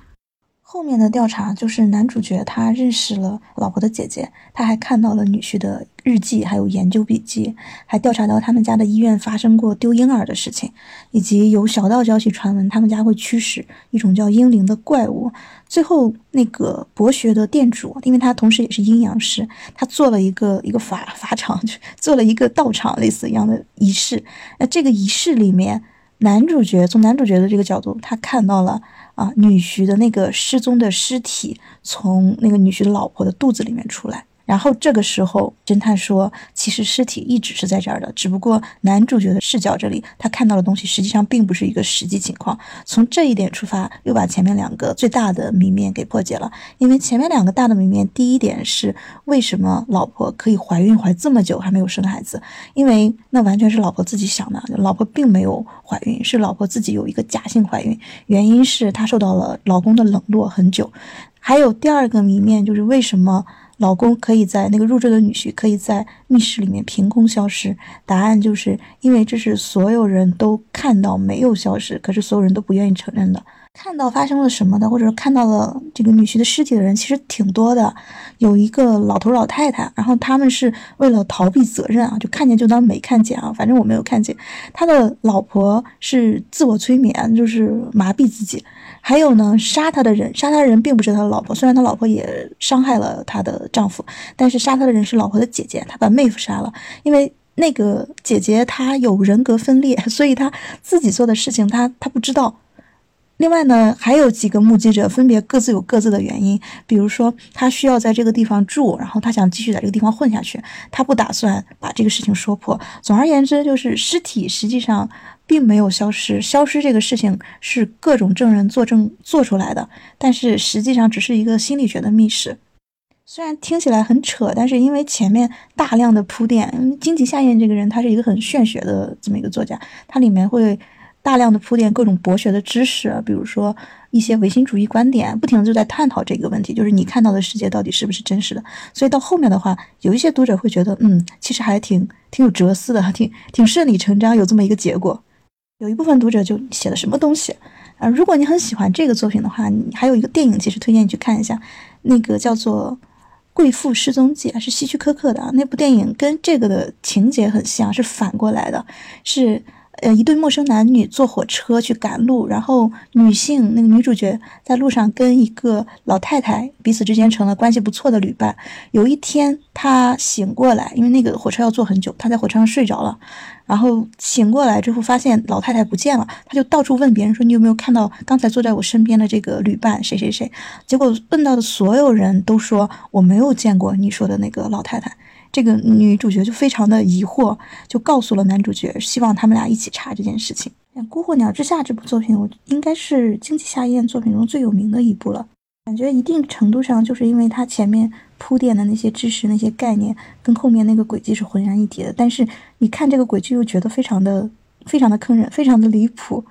后面的调查就是男主角他认识了老婆的姐姐，他还看到了女婿的日记，还有研究笔记，还调查到他们家的医院发生过丢婴儿的事情，以及有小道消息传闻他们家会驱使一种叫婴灵的怪物。最后那个博学的店主，因为他同时也是阴阳师，他做了一个一个法法场，做了一个道场类似一样的仪式。那这个仪式里面，男主角从男主角的这个角度，他看到了。啊，女婿的那个失踪的尸体从那个女婿的老婆的肚子里面出来。然后这个时候，侦探说，其实尸体一直是在这儿的，只不过男主角的视角这里他看到的东西实际上并不是一个实际情况。从这一点出发，又把前面两个最大的谜面给破解了。因为前面两个大的谜面，第一点是为什么老婆可以怀孕怀这么久还没有生孩子？因为那完全是老婆自己想的，老婆并没有怀孕，是老婆自己有一个假性怀孕，原因是她受到了老公的冷落很久。还有第二个谜面就是为什么？老公可以在那个入赘的女婿可以在密室里面凭空消失，答案就是因为这是所有人都看到没有消失，可是所有人都不愿意承认的。看到发生了什么的，或者看到了这个女婿的尸体的人其实挺多的，有一个老头老太太，然后他们是为了逃避责任啊，就看见就当没看见啊，反正我没有看见。他的老婆是自我催眠，就是麻痹自己。还有呢，杀他的人，杀他的人并不是他的老婆，虽然他老婆也伤害了他的丈夫，但是杀他的人是老婆的姐姐，他把妹夫杀了，因为那个姐姐她有人格分裂，所以她自己做的事情她她不知道。另外呢，还有几个目击者，分别各自有各自的原因。比如说，他需要在这个地方住，然后他想继续在这个地方混下去，他不打算把这个事情说破。总而言之，就是尸体实际上并没有消失，消失这个事情是各种证人作证做出来的，但是实际上只是一个心理学的密室。虽然听起来很扯，但是因为前面大量的铺垫，荆棘夏彦这个人他是一个很玄学的这么一个作家，他里面会。大量的铺垫各种博学的知识，比如说一些唯心主义观点，不停的就在探讨这个问题，就是你看到的世界到底是不是真实的。所以到后面的话，有一些读者会觉得，嗯，其实还挺挺有哲思的，挺挺顺理成章，有这么一个结果。有一部分读者就写了什么东西啊？如果你很喜欢这个作品的话，你还有一个电影，其实推荐你去看一下，那个叫做《贵妇失踪记》，是希区柯克的啊。那部电影跟这个的情节很像，是反过来的，是。呃，一对陌生男女坐火车去赶路，然后女性那个女主角在路上跟一个老太太彼此之间成了关系不错的旅伴。有一天，她醒过来，因为那个火车要坐很久，她在火车上睡着了，然后醒过来之后发现老太太不见了，她就到处问别人说：“你有没有看到刚才坐在我身边的这个旅伴谁谁谁？”结果问到的所有人都说：“我没有见过你说的那个老太太。”这个女主角就非常的疑惑，就告诉了男主角，希望他们俩一起查这件事情。《孤火鸟之下》这部作品，我应该是经济夏彦作品中最有名的一部了。感觉一定程度上，就是因为它前面铺垫的那些知识、那些概念，跟后面那个轨迹是浑然一体的。但是你看这个轨迹，又觉得非常的、非常的坑人，非常的离谱。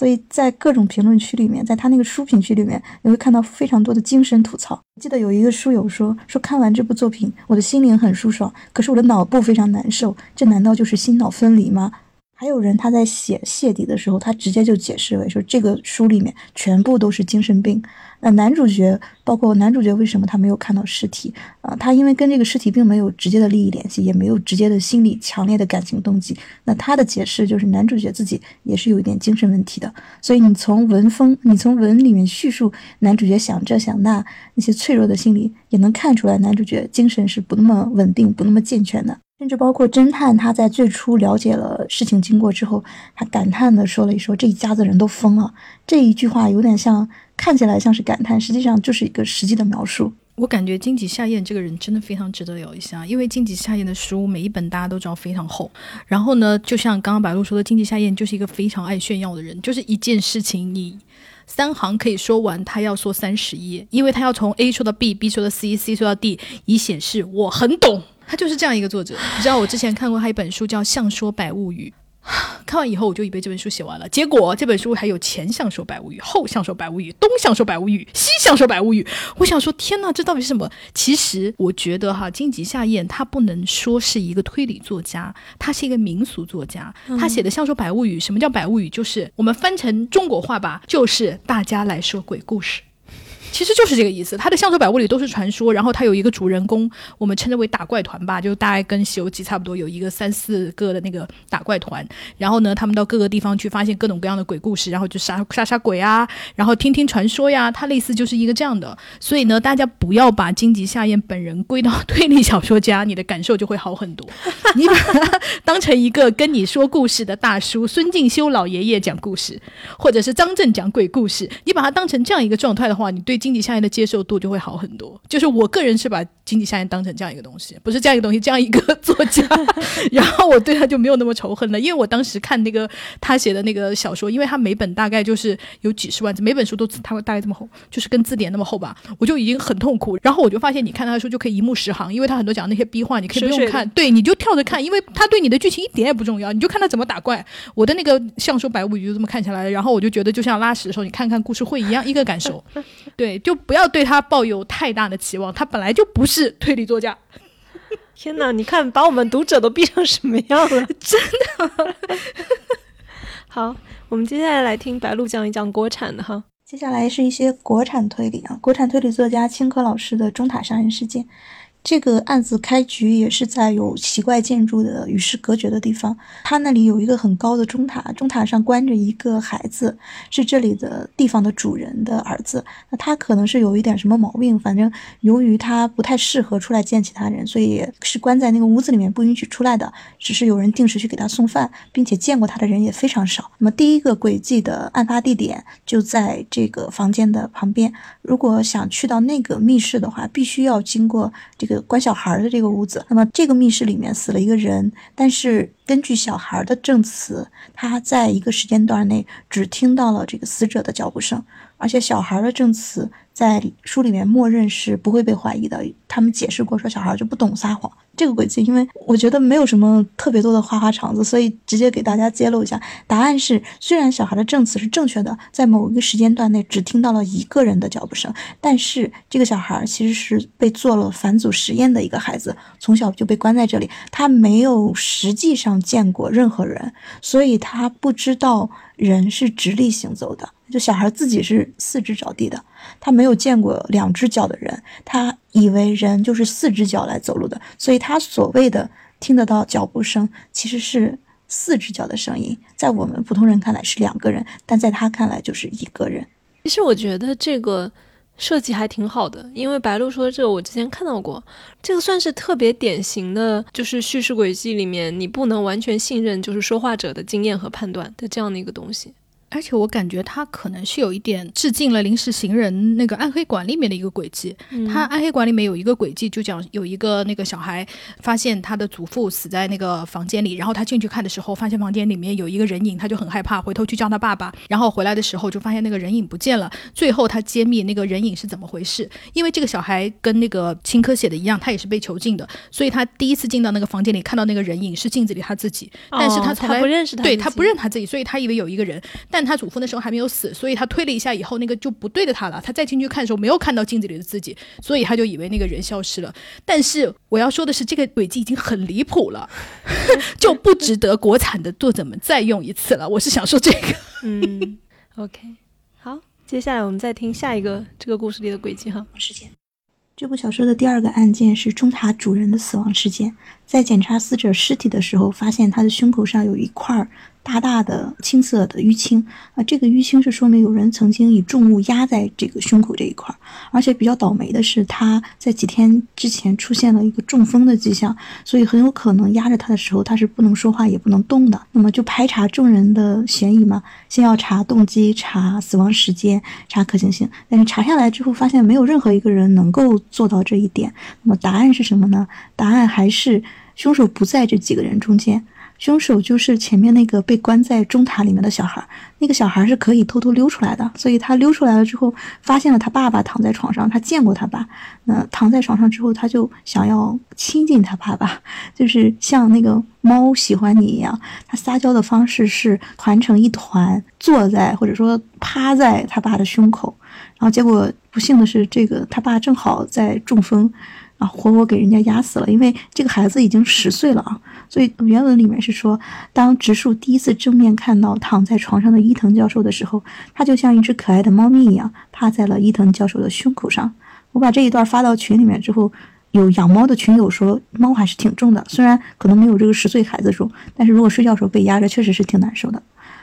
所以在各种评论区里面，在他那个书评区里面，你会看到非常多的精神吐槽。记得有一个书友说：“说看完这部作品，我的心灵很舒爽，可是我的脑部非常难受。这难道就是心脑分离吗？”还有人他在写谢底的时候，他直接就解释为说这个书里面全部都是精神病。那男主角包括男主角为什么他没有看到尸体啊？他因为跟这个尸体并没有直接的利益联系，也没有直接的心理强烈的感情动机。那他的解释就是男主角自己也是有一点精神问题的。所以你从文风，你从文里面叙述男主角想这想那那些脆弱的心理，也能看出来男主角精神是不那么稳定、不那么健全的。甚至包括侦探，他在最初了解了事情经过之后，他感叹的说了一说：“这一家子人都疯了。”这一句话有点像，看起来像是感叹，实际上就是一个实际的描述。我感觉荆棘夏彦这个人真的非常值得聊一下，因为荆棘夏彦的书每一本大家都知道非常厚。然后呢，就像刚刚白露说的，荆棘夏彦就是一个非常爱炫耀的人，就是一件事情你三行可以说完，他要说三十页，因为他要从 A 说到 B，B 说到 C，C 说到 D，以显示我很懂。他就是这样一个作者，你知道我之前看过他一本书叫《相说百物语》，看完以后我就以为这本书写完了，结果这本书还有前相说百物语、后相说百物语、东相说百物语、西相说百物语。我想说，天哪，这到底是什么？其实我觉得哈，荆棘夏彦他不能说是一个推理作家，他是一个民俗作家。他写的相说百物语，什么叫百物语？就是我们翻成中国话吧，就是大家来说鬼故事。其实就是这个意思。它的相说百物里都是传说，然后它有一个主人公，我们称之为打怪团吧，就大概跟《西游记》差不多，有一个三四个的那个打怪团。然后呢，他们到各个地方去发现各种各样的鬼故事，然后就杀杀杀鬼啊，然后听听传说呀。它类似就是一个这样的。所以呢，大家不要把荆棘夏彦本人归到 推理小说家，你的感受就会好很多。你把他当成一个跟你说故事的大叔，孙敬修老爷爷讲故事，或者是张震讲鬼故事，你把他当成这样一个状态的话，你对荆棘夏彦的接受度就会好很多。就是我个人是把经济效应当成这样一个东西，不是这样一个东西，这样一个 作家，然后我对他就没有那么仇恨了。因为我当时看那个他写的那个小说，因为他每本大概就是有几十万字，每本书都他会大概这么厚，就是跟字典那么厚吧，我就已经很痛苦。然后我就发现，你看他的书就可以一目十行，因为他很多讲那些逼话，你可以不用看，对，你就跳着看，因为他对你的剧情一点也不重要，你就看他怎么打怪。我的那个《相说百物语》就这么看下来然后我就觉得就像拉屎的时候你看看故事会一样，一个感受。对，就不要对他抱有太大的期望，他本来就不是推理作家。天哪，你看把我们读者都逼成什么样了，真的。好，我们接下来来听白鹿讲一讲国产的哈。接下来是一些国产推理啊，国产推理作家青稞老师的《中塔杀人事件》。这个案子开局也是在有奇怪建筑的与世隔绝的地方，他那里有一个很高的钟塔，钟塔上关着一个孩子，是这里的地方的主人的儿子。那他可能是有一点什么毛病，反正由于他不太适合出来见其他人，所以是关在那个屋子里面不允许出来的。只是有人定时去给他送饭，并且见过他的人也非常少。那么第一个轨迹的案发地点就在这个房间的旁边。如果想去到那个密室的话，必须要经过这个个关小孩的这个屋子。那么这个密室里面死了一个人，但是根据小孩的证词，他在一个时间段内只听到了这个死者的脚步声，而且小孩的证词在书里面默认是不会被怀疑的。他们解释过说小孩就不懂撒谎。这个轨迹，因为我觉得没有什么特别多的花花肠子，所以直接给大家揭露一下。答案是，虽然小孩的证词是正确的，在某一个时间段内只听到了一个人的脚步声，但是这个小孩其实是被做了反祖实验的一个孩子，从小就被关在这里，他没有实际上见过任何人，所以他不知道人是直立行走的。就小孩自己是四肢着地的，他没有见过两只脚的人，他以为人就是四只脚来走路的，所以他所谓的听得到脚步声，其实是四只脚的声音，在我们普通人看来是两个人，但在他看来就是一个人。其实我觉得这个设计还挺好的，因为白鹿说这个我之前看到过，这个算是特别典型的，就是叙事轨迹里面你不能完全信任就是说话者的经验和判断的这样的一个东西。而且我感觉他可能是有一点致敬了《临时行人》那个暗黑馆里面的一个轨迹。他暗黑馆里面有一个轨迹，就讲有一个那个小孩发现他的祖父死在那个房间里，然后他进去看的时候，发现房间里面有一个人影，他就很害怕，回头去叫他爸爸。然后回来的时候就发现那个人影不见了。最后他揭秘那个人影是怎么回事，因为这个小孩跟那个青稞写的一样，他也是被囚禁的，所以他第一次进到那个房间里看到那个人影是镜子里他自己，但是他从来不认识他，对他不认他自己，所以他以为有一个人，但。但他祖父那时候还没有死，所以他推了一下以后，那个就不对着他了。他再进去看的时候，没有看到镜子里的自己，所以他就以为那个人消失了。但是我要说的是，这个轨迹已经很离谱了，就不值得国产的作者们再用一次了。我是想说这个。嗯，OK，好，接下来我们再听下一个这个故事里的轨迹哈。时间，这部小说的第二个案件是中塔主人的死亡事件。在检查死者尸体的时候，发现他的胸口上有一块。大大的青色的淤青啊，这个淤青是说明有人曾经以重物压在这个胸口这一块，而且比较倒霉的是，他在几天之前出现了一个中风的迹象，所以很有可能压着他的时候他是不能说话也不能动的。那么就排查众人的嫌疑嘛，先要查动机、查死亡时间、查可行性，但是查下来之后发现没有任何一个人能够做到这一点。那么答案是什么呢？答案还是凶手不在这几个人中间。凶手就是前面那个被关在钟塔里面的小孩，那个小孩是可以偷偷溜出来的，所以他溜出来了之后，发现了他爸爸躺在床上，他见过他爸，那躺在床上之后，他就想要亲近他爸爸，就是像那个猫喜欢你一样，他撒娇的方式是团成一团，坐在或者说趴在他爸的胸口，然后结果不幸的是，这个他爸正好在中风。啊，活活给人家压死了。因为这个孩子已经十岁了啊，所以原文里面是说，当植树第一次正面看到躺在床上的伊藤教授的时候，他就像一只可爱的猫咪一样趴在了伊藤教授的胸口上。我把这一段发到群里面之后。有养猫的群友说，猫还是挺重的，虽然可能没有这个十岁孩子重，但是如果睡觉时候被压着，确实是挺难受的，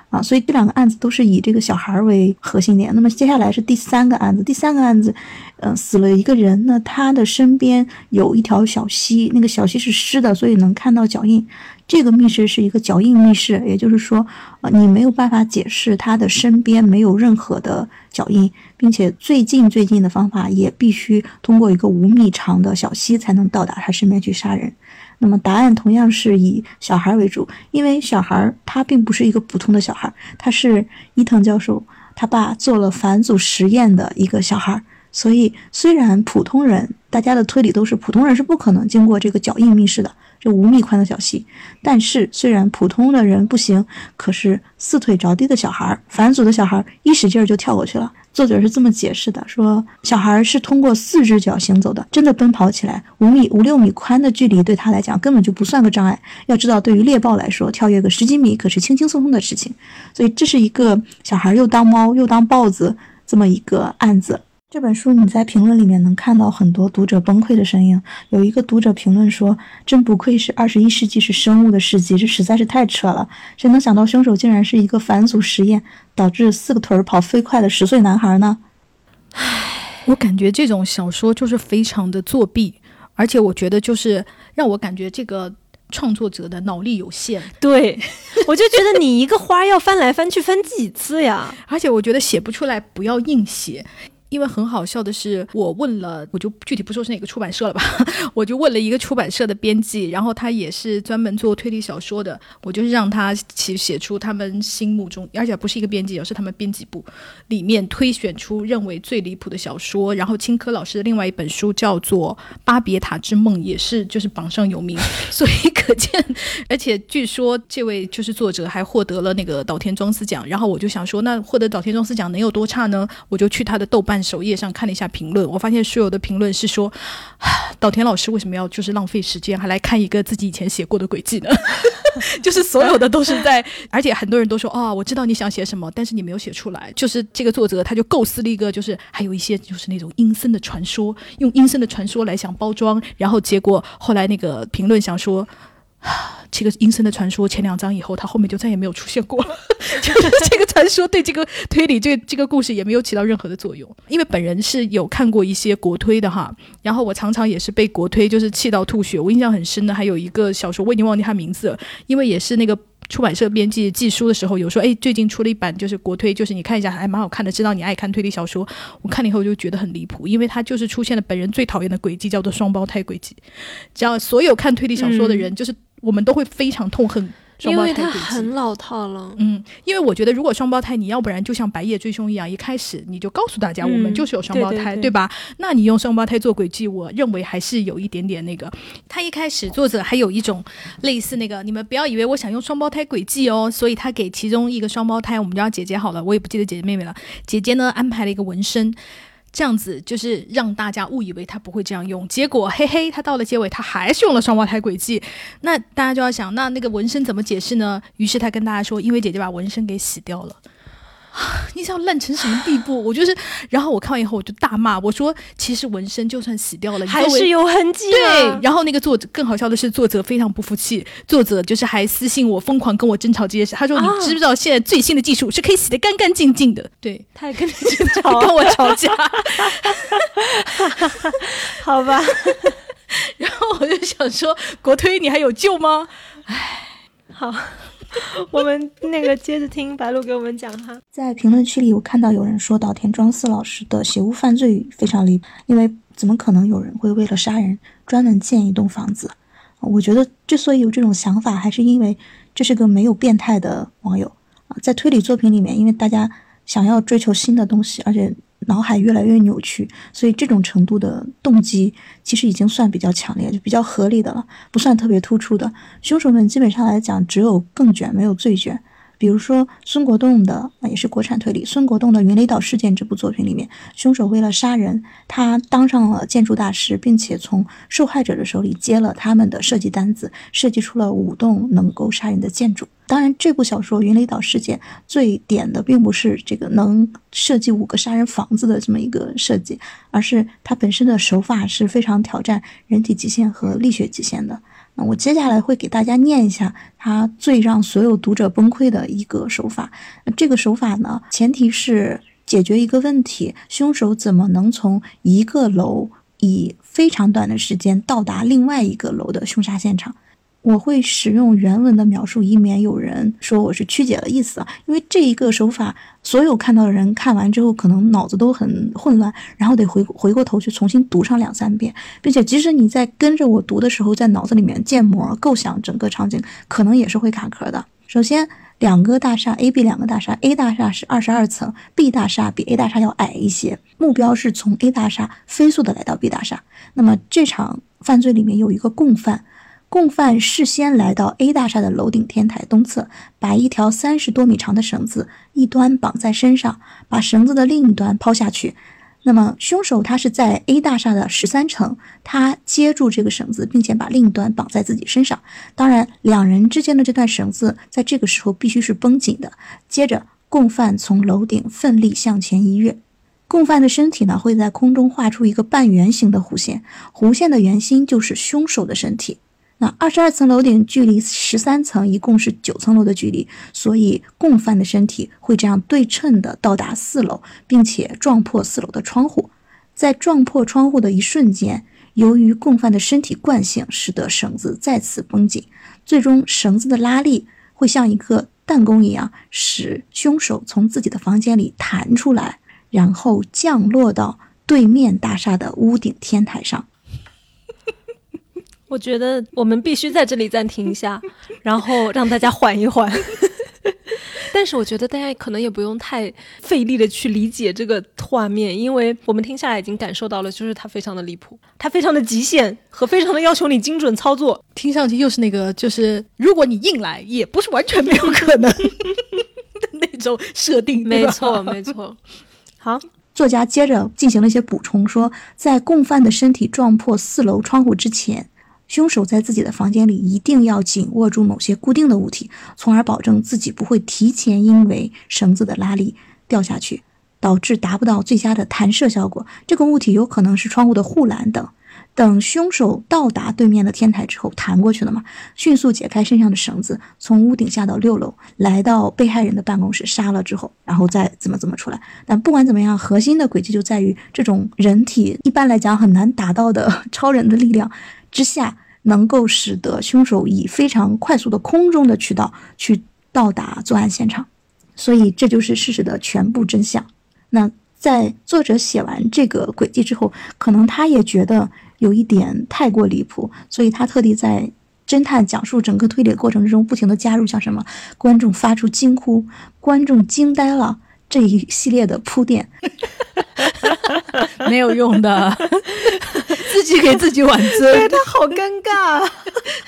啊，所以这两个案子都是以这个小孩为核心点。那么接下来是第三个案子，第三个案子，嗯，死了一个人，那他的身边有一条小溪，那个小溪是湿的，所以能看到脚印。这个密室是一个脚印密室，也就是说，呃，你没有办法解释他的身边没有任何的脚印，并且最近最近的方法也必须通过一个五米长的小溪才能到达他身边去杀人。那么答案同样是以小孩为主，因为小孩他并不是一个普通的小孩，他是伊藤教授他爸做了反祖实验的一个小孩，所以虽然普通人大家的推理都是普通人是不可能经过这个脚印密室的。这五米宽的小溪，但是虽然普通的人不行，可是四腿着地的小孩，反祖的小孩一使劲就跳过去了。作者是这么解释的：说小孩是通过四只脚行走的，真的奔跑起来，五米五六米宽的距离对他来讲根本就不算个障碍。要知道，对于猎豹来说，跳跃个十几米可是轻轻松松的事情。所以这是一个小孩又当猫又当豹子这么一个案子。这本书你在评论里面能看到很多读者崩溃的声音。有一个读者评论说：“真不愧是二十一世纪是生物的世纪，这实在是太扯了！谁能想到凶手竟然是一个反祖实验导致四个腿儿跑飞快的十岁男孩呢？”唉，我感觉这种小说就是非常的作弊，而且我觉得就是让我感觉这个创作者的脑力有限。对，我就觉得你一个花要翻来翻去翻几次呀？而且我觉得写不出来，不要硬写。因为很好笑的是，我问了，我就具体不说是哪个出版社了吧，我就问了一个出版社的编辑，然后他也是专门做推理小说的，我就是让他写写出他们心目中，而且不是一个编辑，而是他们编辑部里面推选出认为最离谱的小说。然后青稞老师的另外一本书叫做《巴别塔之梦》，也是就是榜上有名，所以可见，而且据说这位就是作者还获得了那个岛田庄司奖。然后我就想说，那获得岛田庄司奖能有多差呢？我就去他的豆瓣。首页上看了一下评论，我发现所有的评论是说，岛田老师为什么要就是浪费时间，还来看一个自己以前写过的轨迹呢？就是所有的都是在，而且很多人都说，哦，我知道你想写什么，但是你没有写出来。就是这个作者他就构思了一个，就是还有一些就是那种阴森的传说，用阴森的传说来想包装，然后结果后来那个评论想说。这个阴森的传说前两章以后，他后面就再也没有出现过了。就是这个传说对这个推理、这这个故事也没有起到任何的作用。因为本人是有看过一些国推的哈，然后我常常也是被国推就是气到吐血。我印象很深的还有一个小说，我已经忘记他名字了，因为也是那个出版社编辑寄书的时候有说，哎，最近出了一版就是国推，就是你看一下还蛮好看的。知道你爱看推理小说，我看了以后就觉得很离谱，因为他就是出现了本人最讨厌的轨迹，叫做双胞胎轨迹。只要所有看推理小说的人，就是。我们都会非常痛恨双胞胎很老套了。嗯，因为我觉得如果双胞胎，你要不然就像白夜追凶一样，一开始你就告诉大家我们就是有双胞胎，对吧？那你用双胞胎做轨迹，我认为还是有一点点那个。他一开始作者还有一种类似那个，你们不要以为我想用双胞胎轨迹哦，所以他给其中一个双胞胎，我们叫姐姐好了，我也不记得姐姐妹妹了。姐姐呢安排了一个纹身。这样子就是让大家误以为他不会这样用，结果嘿嘿，他到了结尾他还是用了双胞胎轨迹，那大家就要想，那那个纹身怎么解释呢？于是他跟大家说，因为姐姐把纹身给洗掉了。你想烂成什么地步？我就是，然后我看完以后我就大骂，我说其实纹身就算洗掉了，还是有痕迹。对，然后那个作者更好笑的是，作者非常不服气，作者就是还私信我，疯狂跟我争吵这件事。他说：“你知不知道现在最新的技术是可以洗的干干净净的？”对，他也跟你争 吵，跟我吵架。好吧，然后我就想说，国推你还有救吗？唉，好。我们那个接着听白鹿给我们讲哈，在评论区里我看到有人说岛田庄司老师的写物犯罪非常离谱，因为怎么可能有人会为了杀人专门建一栋房子？我觉得之所以有这种想法，还是因为这是个没有变态的网友啊，在推理作品里面，因为大家想要追求新的东西，而且。脑海越来越扭曲，所以这种程度的动机其实已经算比较强烈，就比较合理的了，不算特别突出的。凶手们基本上来讲只有更卷，没有最卷。比如说孙国栋的，也是国产推理，孙国栋的《云雷岛事件》这部作品里面，凶手为了杀人，他当上了建筑大师，并且从受害者的手里接了他们的设计单子，设计出了五栋能够杀人的建筑。当然，这部小说《云雷岛事件》最点的并不是这个能设计五个杀人房子的这么一个设计，而是它本身的手法是非常挑战人体极限和力学极限的。我接下来会给大家念一下他最让所有读者崩溃的一个手法。这个手法呢，前提是解决一个问题：凶手怎么能从一个楼以非常短的时间到达另外一个楼的凶杀现场？我会使用原文的描述，以免有人说我是曲解了意思啊。因为这一个手法，所有看到的人看完之后，可能脑子都很混乱，然后得回回过头去重新读上两三遍，并且即使你在跟着我读的时候，在脑子里面建模构想整个场景，可能也是会卡壳的。首先，两个大厦 A、B 两个大厦，A 大厦是二十二层，B 大厦比 A 大厦要矮一些，目标是从 A 大厦飞速的来到 B 大厦。那么这场犯罪里面有一个共犯。共犯事先来到 A 大厦的楼顶天台东侧，把一条三十多米长的绳子一端绑在身上，把绳子的另一端抛下去。那么凶手他是在 A 大厦的十三层，他接住这个绳子，并且把另一端绑在自己身上。当然，两人之间的这段绳子在这个时候必须是绷紧的。接着，共犯从楼顶奋力向前一跃，共犯的身体呢会在空中画出一个半圆形的弧线，弧线的圆心就是凶手的身体。那二十二层楼顶距离十三层一共是九层楼的距离，所以共犯的身体会这样对称的到达四楼，并且撞破四楼的窗户。在撞破窗户的一瞬间，由于共犯的身体惯性，使得绳子再次绷紧，最终绳子的拉力会像一个弹弓一样，使凶手从自己的房间里弹出来，然后降落到对面大厦的屋顶天台上。我觉得我们必须在这里暂停一下，然后让大家缓一缓。但是我觉得大家可能也不用太费力的去理解这个画面，因为我们听下来已经感受到了，就是它非常的离谱，它非常的极限和非常的要求你精准操作。听上去又是那个，就是如果你硬来，也不是完全没有可能 的那种设定。没错，没错。好，作家接着进行了一些补充，说在共犯的身体撞破四楼窗户之前。凶手在自己的房间里一定要紧握住某些固定的物体，从而保证自己不会提前因为绳子的拉力掉下去，导致达不到最佳的弹射效果。这个物体有可能是窗户的护栏等。等凶手到达对面的天台之后，弹过去了嘛？迅速解开身上的绳子，从屋顶下到六楼，来到被害人的办公室，杀了之后，然后再怎么怎么出来。但不管怎么样，核心的轨迹就在于这种人体一般来讲很难达到的 超人的力量。之下，能够使得凶手以非常快速的空中的渠道去到达作案现场，所以这就是事实的全部真相。那在作者写完这个轨迹之后，可能他也觉得有一点太过离谱，所以他特地在侦探讲述整个推理过程之中，不停的加入像什么观众发出惊呼、观众惊呆了这一系列的铺垫，没有用的。自己给自己挽尊，他好尴尬。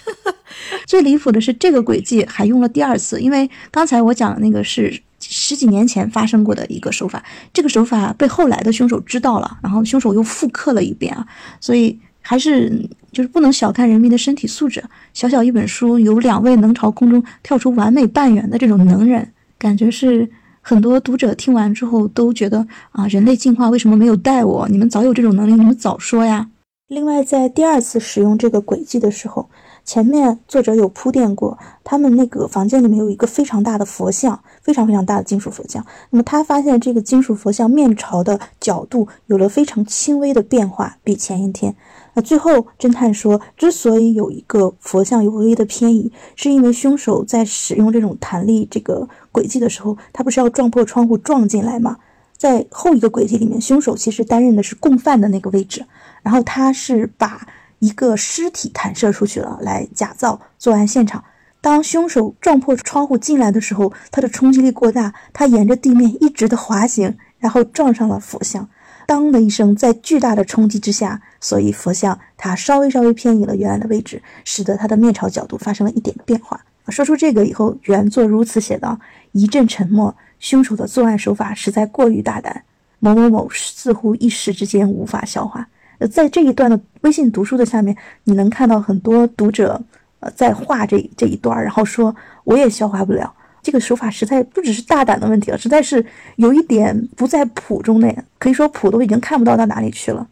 最离谱的是，这个轨迹还用了第二次，因为刚才我讲的那个是十几年前发生过的一个手法，这个手法被后来的凶手知道了，然后凶手又复刻了一遍啊，所以还是就是不能小看人民的身体素质。小小一本书，有两位能朝空中跳出完美半圆的这种能人，感觉是。很多读者听完之后都觉得啊，人类进化为什么没有带我？你们早有这种能力，你们早说呀！另外，在第二次使用这个轨迹的时候，前面作者有铺垫过，他们那个房间里面有一个非常大的佛像，非常非常大的金属佛像。那么他发现这个金属佛像面朝的角度有了非常轻微的变化，比前一天。那最后侦探说，之所以有一个佛像有微微的偏移，是因为凶手在使用这种弹力这个轨迹的时候，他不是要撞破窗户撞进来吗？在后一个轨迹里面，凶手其实担任的是共犯的那个位置。然后他是把一个尸体弹射出去了，来假造作案现场。当凶手撞破窗户进来的时候，他的冲击力过大，他沿着地面一直的滑行，然后撞上了佛像。当的一声，在巨大的冲击之下，所以佛像它稍微稍微偏移了原来的位置，使得它的面朝角度发生了一点变化。说出这个以后，原作如此写道：一阵沉默，凶手的作案手法实在过于大胆。某某某似乎一时之间无法消化。呃，在这一段的微信读书的下面，你能看到很多读者呃在画这这一段，然后说我也消化不了。这个手法实在不只是大胆的问题了，实在是有一点不在谱中内，可以说谱都已经看不到到哪里去了。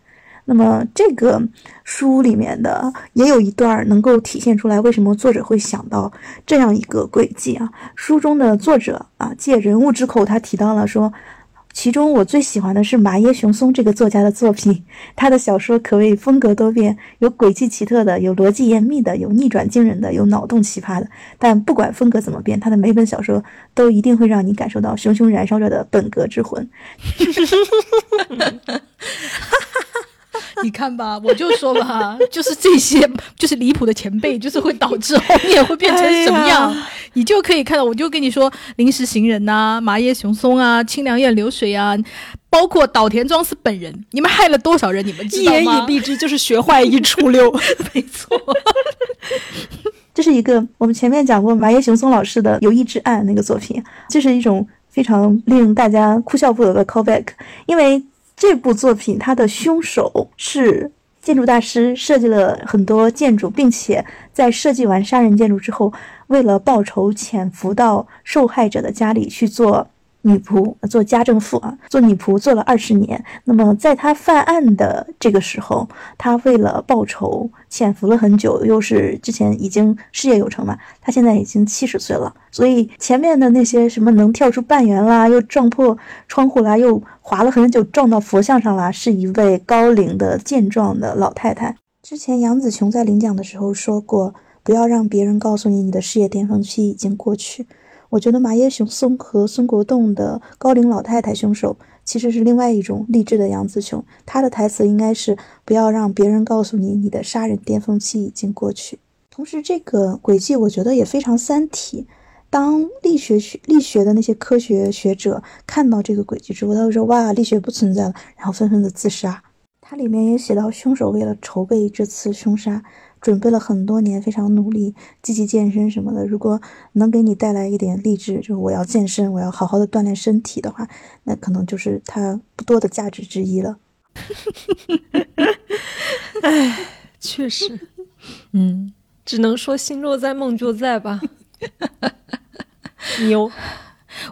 那么这个书里面的也有一段能够体现出来为什么作者会想到这样一个轨迹啊。书中的作者啊借人物之口，他提到了说。其中我最喜欢的是马耶雄松这个作家的作品，他的小说可谓风格多变，有诡计奇特的，有逻辑严密的，有逆转惊人的，有脑洞奇葩的。但不管风格怎么变，他的每本小说都一定会让你感受到熊熊燃烧着的本格之魂。你看吧，我就说吧，就是这些，就是离谱的前辈，就是会导致后面会变成什么样，你就可以看到。我就跟你说，临时行人呐，麻叶雄松啊，清凉院流水啊，包括岛田庄司本人，你们害了多少人？你们知道吗？一言以蔽之，就是学坏一出溜，没错。这是一个我们前面讲过麻叶雄松老师的《有意之案》那个作品，这是一种非常令大家哭笑不得的 callback，因为。这部作品，它的凶手是建筑大师，设计了很多建筑，并且在设计完杀人建筑之后，为了报仇，潜伏到受害者的家里去做。女仆做家政妇啊，做女仆做了二十年。那么在他犯案的这个时候，他为了报仇潜伏了很久，又是之前已经事业有成嘛。他现在已经七十岁了，所以前面的那些什么能跳出半圆啦，又撞破窗户啦，又滑了很久撞到佛像上啦，是一位高龄的健壮的老太太。之前杨紫琼在领奖的时候说过，不要让别人告诉你你的事业巅峰期已经过去。我觉得麻耶雄松和孙国栋的高龄老太太凶手其实是另外一种励志的杨紫琼，她的台词应该是不要让别人告诉你你的杀人巅峰期已经过去。同时，这个轨迹我觉得也非常三体。当力学学力学的那些科学学者看到这个轨迹之后，他会说：“哇，力学不存在了。”然后纷纷的自杀。它里面也写到，凶手为了筹备这次凶杀。准备了很多年，非常努力，积极健身什么的。如果能给你带来一点励志，就是我要健身，我要好好的锻炼身体的话，那可能就是它不多的价值之一了。唉，确实，嗯，只能说心若在，梦就在吧。牛。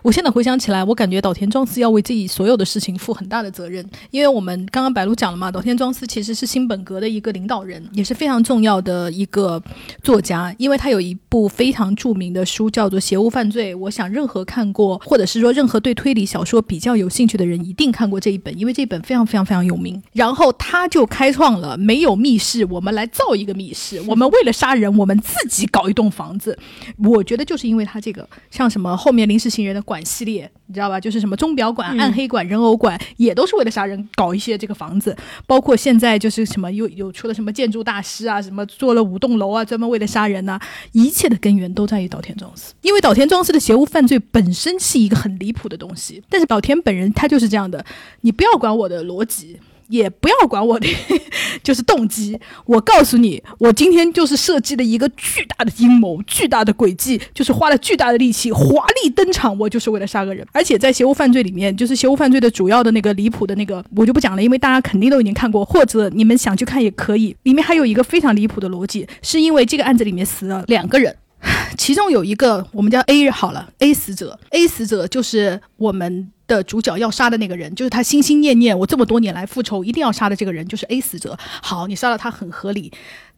我现在回想起来，我感觉岛田庄司要为自己所有的事情负很大的责任，因为我们刚刚白鹿讲了嘛，岛田庄司其实是新本格的一个领导人，也是非常重要的一个作家，因为他有一部非常著名的书叫做《邪物犯罪》，我想任何看过或者是说任何对推理小说比较有兴趣的人一定看过这一本，因为这一本非常非常非常有名。然后他就开创了没有密室，我们来造一个密室，我们为了杀人，我们自己搞一栋房子。我觉得就是因为他这个，像什么后面临时行人。的馆系列，你知道吧？就是什么钟表馆、暗黑馆、人偶馆，也都是为了杀人搞一些这个房子。包括现在就是什么又有出了什么建筑大师啊，什么做了五栋楼啊，专门为了杀人呐。一切的根源都在于岛田庄司，因为岛田庄司的邪物犯罪本身是一个很离谱的东西。但是岛田本人他就是这样的，你不要管我的逻辑。也不要管我的，就是动机。我告诉你，我今天就是设计了一个巨大的阴谋、巨大的诡计，就是花了巨大的力气，华丽登场，我就是为了杀个人。而且在邪物犯罪里面，就是邪物犯罪的主要的那个离谱的那个，我就不讲了，因为大家肯定都已经看过，或者你们想去看也可以。里面还有一个非常离谱的逻辑，是因为这个案子里面死了两个人，其中有一个我们叫 A 好了，A 死者，A 死者就是我们。的主角要杀的那个人，就是他心心念念，我这么多年来复仇一定要杀的这个人，就是 A 死者。好，你杀了他很合理。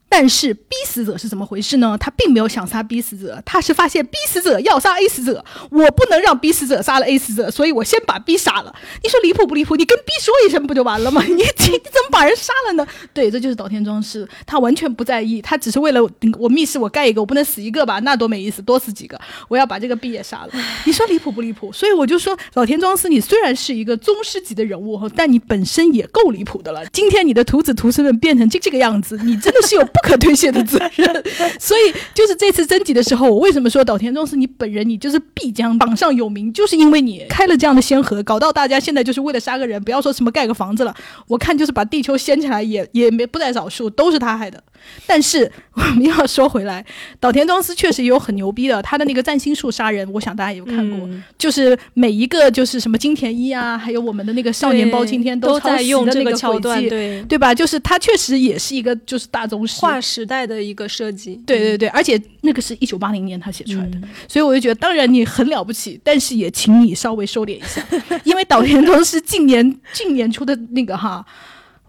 但是 B 死者是怎么回事呢？他并没有想杀 B 死者，他是发现 B 死者要杀 A 死者，我不能让 B 死者杀了 A 死者，所以我先把 B 杀了。你说离谱不离谱？你跟 B 说一声不就完了吗？你你怎么把人杀了呢？对，这就是岛田庄司，他完全不在意，他只是为了我密室我盖一个，我不能死一个吧？那多没意思，多死几个，我要把这个 B 也杀了。你说离谱不离谱？所以我就说，岛田庄司，你虽然是一个宗师级的人物，但你本身也够离谱的了。今天你的徒子徒孙们变成这这个样子，你真的是有不可推卸的责。任，所以就是这次征集的时候，我为什么说岛田庄司你本人，你就是必将榜上有名，就是因为你开了这样的先河，搞到大家现在就是为了杀个人，不要说什么盖个房子了，我看就是把地球掀起来也也没不在少数，都是他害的。但是我们要说回来，岛田庄司确实也有很牛逼的，他的那个占星术杀人，我想大家也有看过，嗯就是每一个就是什么金田一啊，还有我们的那个少年包青天都在用这的那轨桥段，对，对吧？就是他确实也是一个就是大宗师，划时代的一个设计。对对对，而且那个是一九八零年他写出来的，嗯所以我就觉得，当然你很了不起，但是也请你稍微收敛一下，因为岛田庄司近年近年出的那个哈。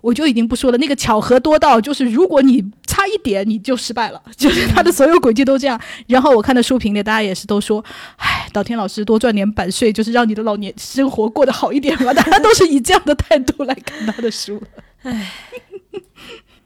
我就已经不说了，那个巧合多到就是，如果你差一点你就失败了，就是他的所有轨迹都这样。然后我看的书评里，大家也是都说，唉，岛田老师多赚点版税，就是让你的老年生活过得好一点吧。大家都是以这样的态度来看他的书。唉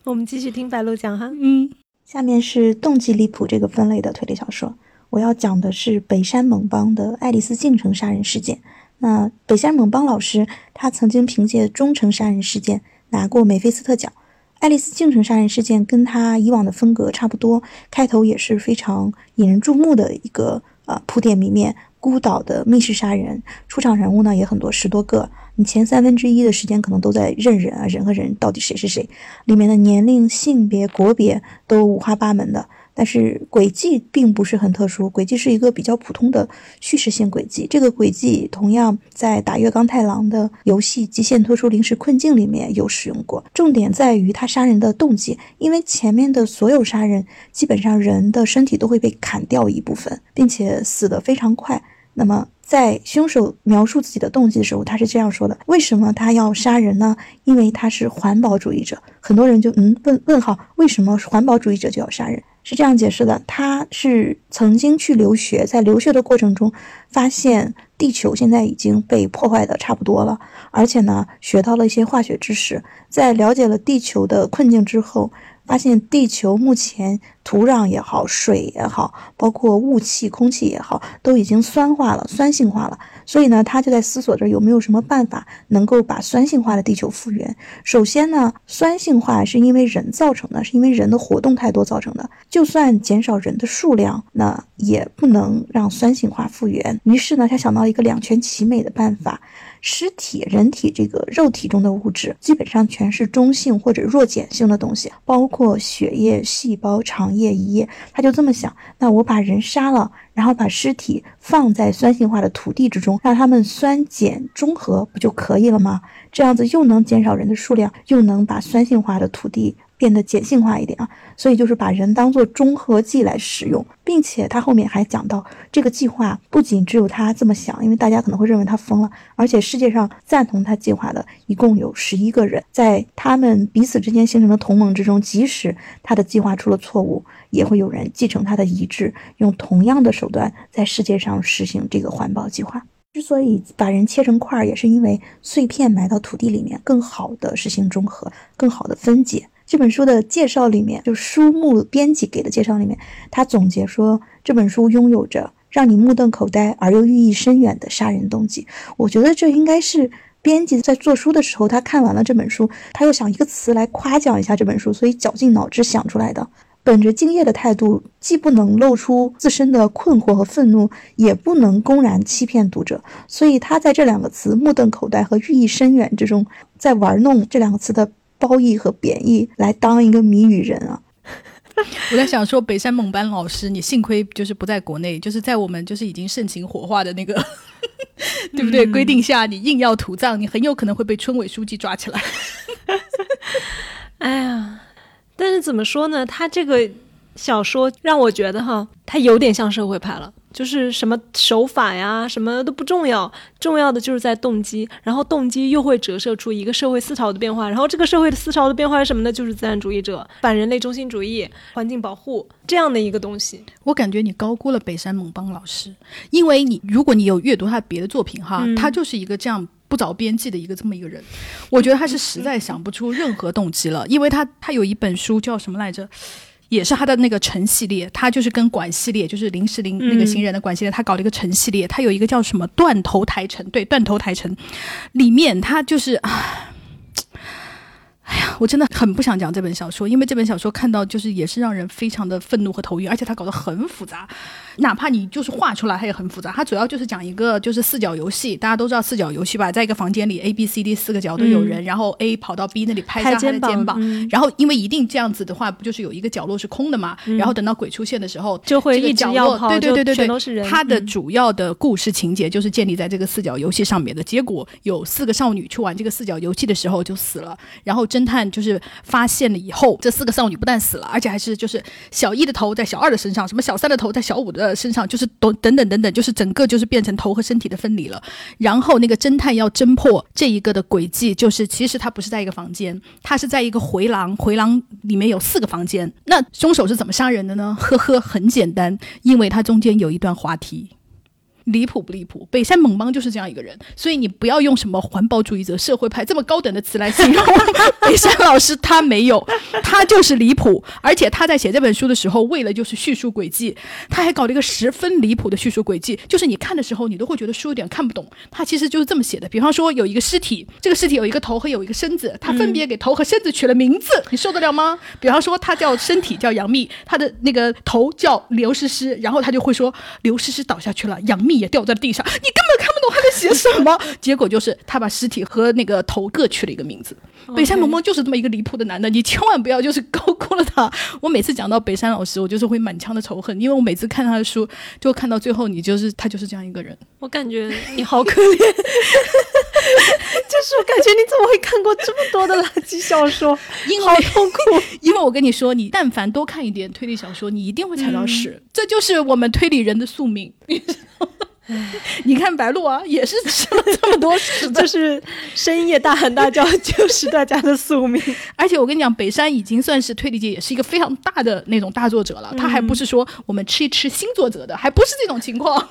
我们继续听白鹿讲哈。嗯，下面是动机离谱这个分类的推理小说，我要讲的是北山猛邦的爱丽丝进城杀人事件。那北山猛邦老师，他曾经凭借中城杀人事件拿过梅菲斯特奖。爱丽丝进城杀人事件跟他以往的风格差不多，开头也是非常引人注目的一个呃铺垫谜面，孤岛的密室杀人，出场人物呢也很多，十多个。你前三分之一的时间可能都在认人啊，人和人到底谁是谁，里面的年龄、性别、国别都五花八门的。但是轨迹并不是很特殊，轨迹是一个比较普通的叙事性轨迹。这个轨迹同样在打月刚太郎的游戏《极限脱出临时困境》里面有使用过。重点在于他杀人的动机，因为前面的所有杀人基本上人的身体都会被砍掉一部分，并且死得非常快。那么，在凶手描述自己的动机的时候，他是这样说的：为什么他要杀人呢？因为他是环保主义者。很多人就嗯问问号，为什么环保主义者就要杀人？是这样解释的：他是曾经去留学，在留学的过程中发现地球现在已经被破坏的差不多了，而且呢，学到了一些化学知识，在了解了地球的困境之后。发现地球目前土壤也好，水也好，包括雾气、空气也好，都已经酸化了、酸性化了。所以呢，他就在思索着有没有什么办法能够把酸性化的地球复原。首先呢，酸性化是因为人造成的，是因为人的活动太多造成的。就算减少人的数量，那也不能让酸性化复原。于是呢，他想到一个两全其美的办法。尸体、人体这个肉体中的物质，基本上全是中性或者弱碱性的东西，包括血液、细胞、肠液、胰液。他就这么想：那我把人杀了，然后把尸体放在酸性化的土地之中，让它们酸碱中和，不就可以了吗？这样子又能减少人的数量，又能把酸性化的土地变得碱性化一点啊。所以就是把人当做中和剂来使用，并且他后面还讲到，这个计划不仅只有他这么想，因为大家可能会认为他疯了，而且世界上赞同他计划的一共有十一个人，在他们彼此之间形成的同盟之中，即使他的计划出了错误，也会有人继承他的遗志，用同样的手段在世界上实行这个环保计划。之所以把人切成块儿，也是因为碎片埋到土地里面，更好的实行中和，更好的分解。这本书的介绍里面，就书目编辑给的介绍里面，他总结说这本书拥有着让你目瞪口呆而又寓意深远的杀人动机。我觉得这应该是编辑在做书的时候，他看完了这本书，他又想一个词来夸奖一下这本书，所以绞尽脑汁想出来的。本着敬业的态度，既不能露出自身的困惑和愤怒，也不能公然欺骗读者，所以他在这两个词“目瞪口呆”和“寓意深远”之中，在玩弄这两个词的褒义和贬义，来当一个谜语人啊。我在想说，北山猛班老师，你幸亏就是不在国内，就是在我们就是已经盛情火化的那个，对不对？规定下，你硬要土葬，你很有可能会被村委书记抓起来。哎呀，但是怎么说呢？他这个小说让我觉得哈，他有点像社会派了。就是什么手法呀，什么都不重要，重要的就是在动机，然后动机又会折射出一个社会思潮的变化，然后这个社会的思潮的变化是什么呢？就是自然主义者、反人类中心主义、环境保护这样的一个东西。我感觉你高估了北山猛邦老师，因为你如果你有阅读他别的作品哈，嗯他就是一个这样。不着边际的一个这么一个人，我觉得他是实在想不出任何动机了，因为他他有一本书叫什么来着？也是他的那个城系列，他就是跟管系列，就是林时林那个新人的管系列，他搞了一个城系列，他有一个叫什么断头台城，对，断头台城，里面他就是，哎呀，我真的很不想讲这本小说，因为这本小说看到就是也是让人非常的愤怒和头晕，而且它搞得很复杂。哪怕你就是画出来，它也很复杂。它主要就是讲一个就是四角游戏，大家都知道四角游戏吧，在一个房间里，A、B、C、D 四个角都有人，然后 A 跑到 B 那里拍一下他的肩膀，然后因为一定这样子的话，不就是有一个角落是空的嘛？然后等到鬼出现的时候，就会一直要跑，对对对对对，都是人。它的主要的故事情节就是建立在这个四角游戏上面的。结果有四个少女去玩这个四角游戏的时候就死了，然后侦探就是发现了以后，这四个少女不但死了，而且还是就是小一的头在小二的身上，什么小三的头在小五的身上，就是。等等等等等，就是整个就是变成头和身体的分离了。然后那个侦探要侦破这一个的轨迹，就是其实他不是在一个房间，他是在一个回廊，回廊里面有四个房间。那凶手是怎么杀人的呢？呵呵，很简单，因为他中间有一段滑梯。离谱不离谱？北山猛邦就是这样一个人，所以你不要用什么环保主义者、社会派这么高等的词来形容北山老师，他没有，他就是离谱。而且他在写这本书的时候，为了就是叙述轨迹，他还搞了一个十分离谱的叙述轨迹，就是你看的时候，你都会觉得书有点看不懂。他其实就是这么写的，比方说有一个尸体，这个尸体有一个头和有一个身子，他分别给头和身子取了名字，你受得了吗？比方说他叫身体叫杨幂，他的那个头叫刘诗诗，然后他就会说刘诗诗倒下去了，杨幂。也掉在了地上，你根本看不懂他在写什么。结果就是他把尸体和那个头各取了一个名字。北山萌萌就是这么一个离谱的男的，你千万不要就是高估了他。我每次讲到北山老师，我就是会满腔的仇恨，因为我每次看他的书，就看到最后，你就是他就是这样一个人。我感觉你好可怜，就是我感觉你怎么会看过这么多的垃圾小说？好痛苦，因为我跟你说，你但凡多看一点推理小说，你一定会踩到屎，这就是我们推理人的宿命。你 看白鹿啊，也是吃了这么多屎，就是深夜大喊大叫，就是大家的宿命。而且我跟你讲，北山已经算是推理界也是一个非常大的那种大作者了，他还不是说我们吃一吃新作者的，还不是这种情况。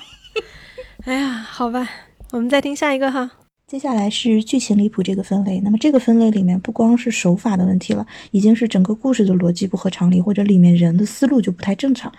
哎呀，好吧，我们再听下一个哈。接下来是剧情离谱这个分类，那么这个分类里面不光是手法的问题了，已经是整个故事的逻辑不合常理，或者里面人的思路就不太正常。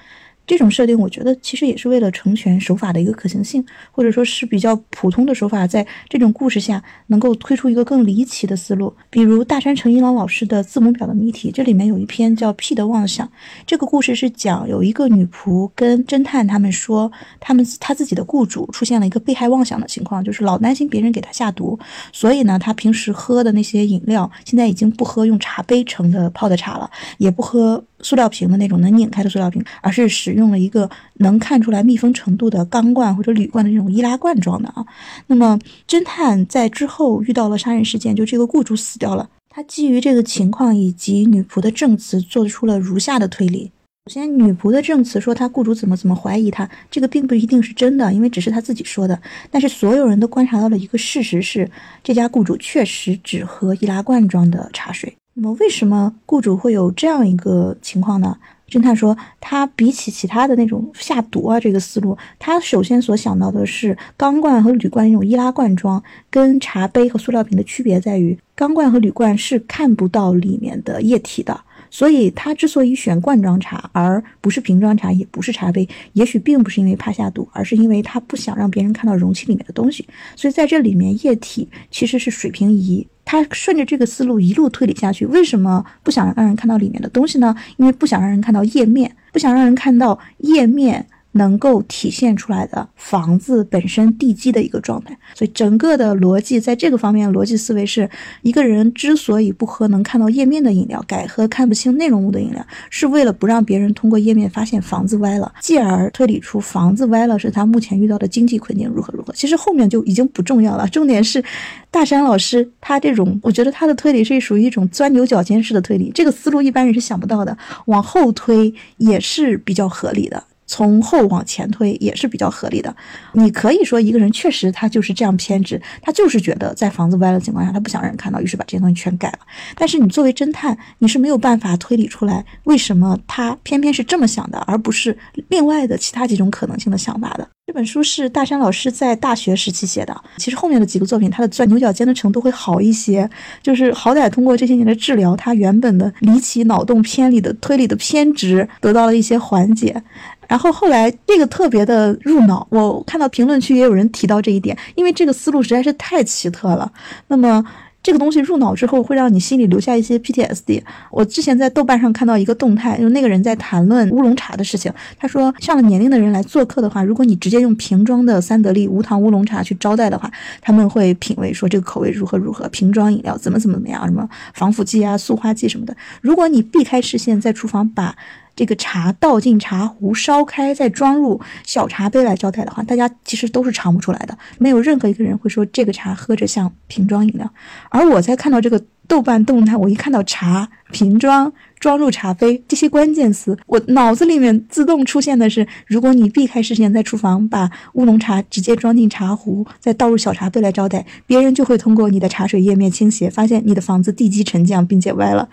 这种设定，我觉得其实也是为了成全手法的一个可行性，或者说是比较普通的手法，在这种故事下能够推出一个更离奇的思路。比如大山诚一郎老师的字母表的谜题，这里面有一篇叫《P 的妄想》。这个故事是讲有一个女仆跟侦探他们说，他们他自己的雇主出现了一个被害妄想的情况，就是老担心别人给他下毒，所以呢，他平时喝的那些饮料，现在已经不喝用茶杯盛的泡的茶了，也不喝。塑料瓶的那种能拧开的塑料瓶，而是使用了一个能看出来密封程度的钢罐或者铝罐的那种易拉罐装的啊。那么侦探在之后遇到了杀人事件，就这个雇主死掉了。他基于这个情况以及女仆的证词，做出了如下的推理：首先，女仆的证词说她雇主怎么怎么怀疑她，这个并不一定是真的，因为只是她自己说的。但是所有人都观察到了一个事实是，这家雇主确实只喝易拉罐装的茶水。那么，为什么雇主会有这样一个情况呢？侦探说，他比起其他的那种下毒啊这个思路，他首先所想到的是钢罐和铝罐那种易拉罐装，跟茶杯和塑料瓶的区别在于，钢罐和铝罐是看不到里面的液体的。所以他之所以选罐装茶而不是瓶装茶，也不是茶杯，也许并不是因为怕下毒，而是因为他不想让别人看到容器里面的东西。所以在这里面，液体其实是水平仪。他顺着这个思路一路推理下去，为什么不想让人看到里面的东西呢？因为不想让人看到液面，不想让人看到液面。能够体现出来的房子本身地基的一个状态，所以整个的逻辑在这个方面，逻辑思维是一个人之所以不喝能看到页面的饮料，改喝看不清内容物的饮料，是为了不让别人通过页面发现房子歪了，继而推理出房子歪了是他目前遇到的经济困境如何如何。其实后面就已经不重要了，重点是大山老师他这种，我觉得他的推理是属于一种钻牛角尖式的推理，这个思路一般人是想不到的，往后推也是比较合理的。从后往前推也是比较合理的。你可以说一个人确实他就是这样偏执，他就是觉得在房子歪的情况下，他不想让人看到，于是把这些东西全改了。但是你作为侦探，你是没有办法推理出来为什么他偏偏是这么想的，而不是另外的其他几种可能性的想法的。这本书是大山老师在大学时期写的，其实后面的几个作品他的钻牛角尖的程度会好一些，就是好歹通过这些年的治疗，他原本的离奇脑洞偏离的推理的偏执得到了一些缓解。然后后来这个特别的入脑，我看到评论区也有人提到这一点，因为这个思路实在是太奇特了。那么这个东西入脑之后会让你心里留下一些 PTSD。我之前在豆瓣上看到一个动态，就那个人在谈论乌龙茶的事情。他说，上了年龄的人来做客的话，如果你直接用瓶装的三得利无糖乌龙茶去招待的话，他们会品味说这个口味如何如何，瓶装饮料怎么怎么怎么样，什么防腐剂啊、塑化剂什么的。如果你避开视线，在厨房把这个茶倒进茶壶，烧开，再装入小茶杯来招待的话，大家其实都是尝不出来的。没有任何一个人会说这个茶喝着像瓶装饮料。而我在看到这个豆瓣动态，我一看到茶瓶装装入茶杯这些关键词，我脑子里面自动出现的是：如果你避开视线，在厨房把乌龙茶直接装进茶壶，再倒入小茶杯来招待，别人就会通过你的茶水页面倾斜，发现你的房子地基沉降并且歪了。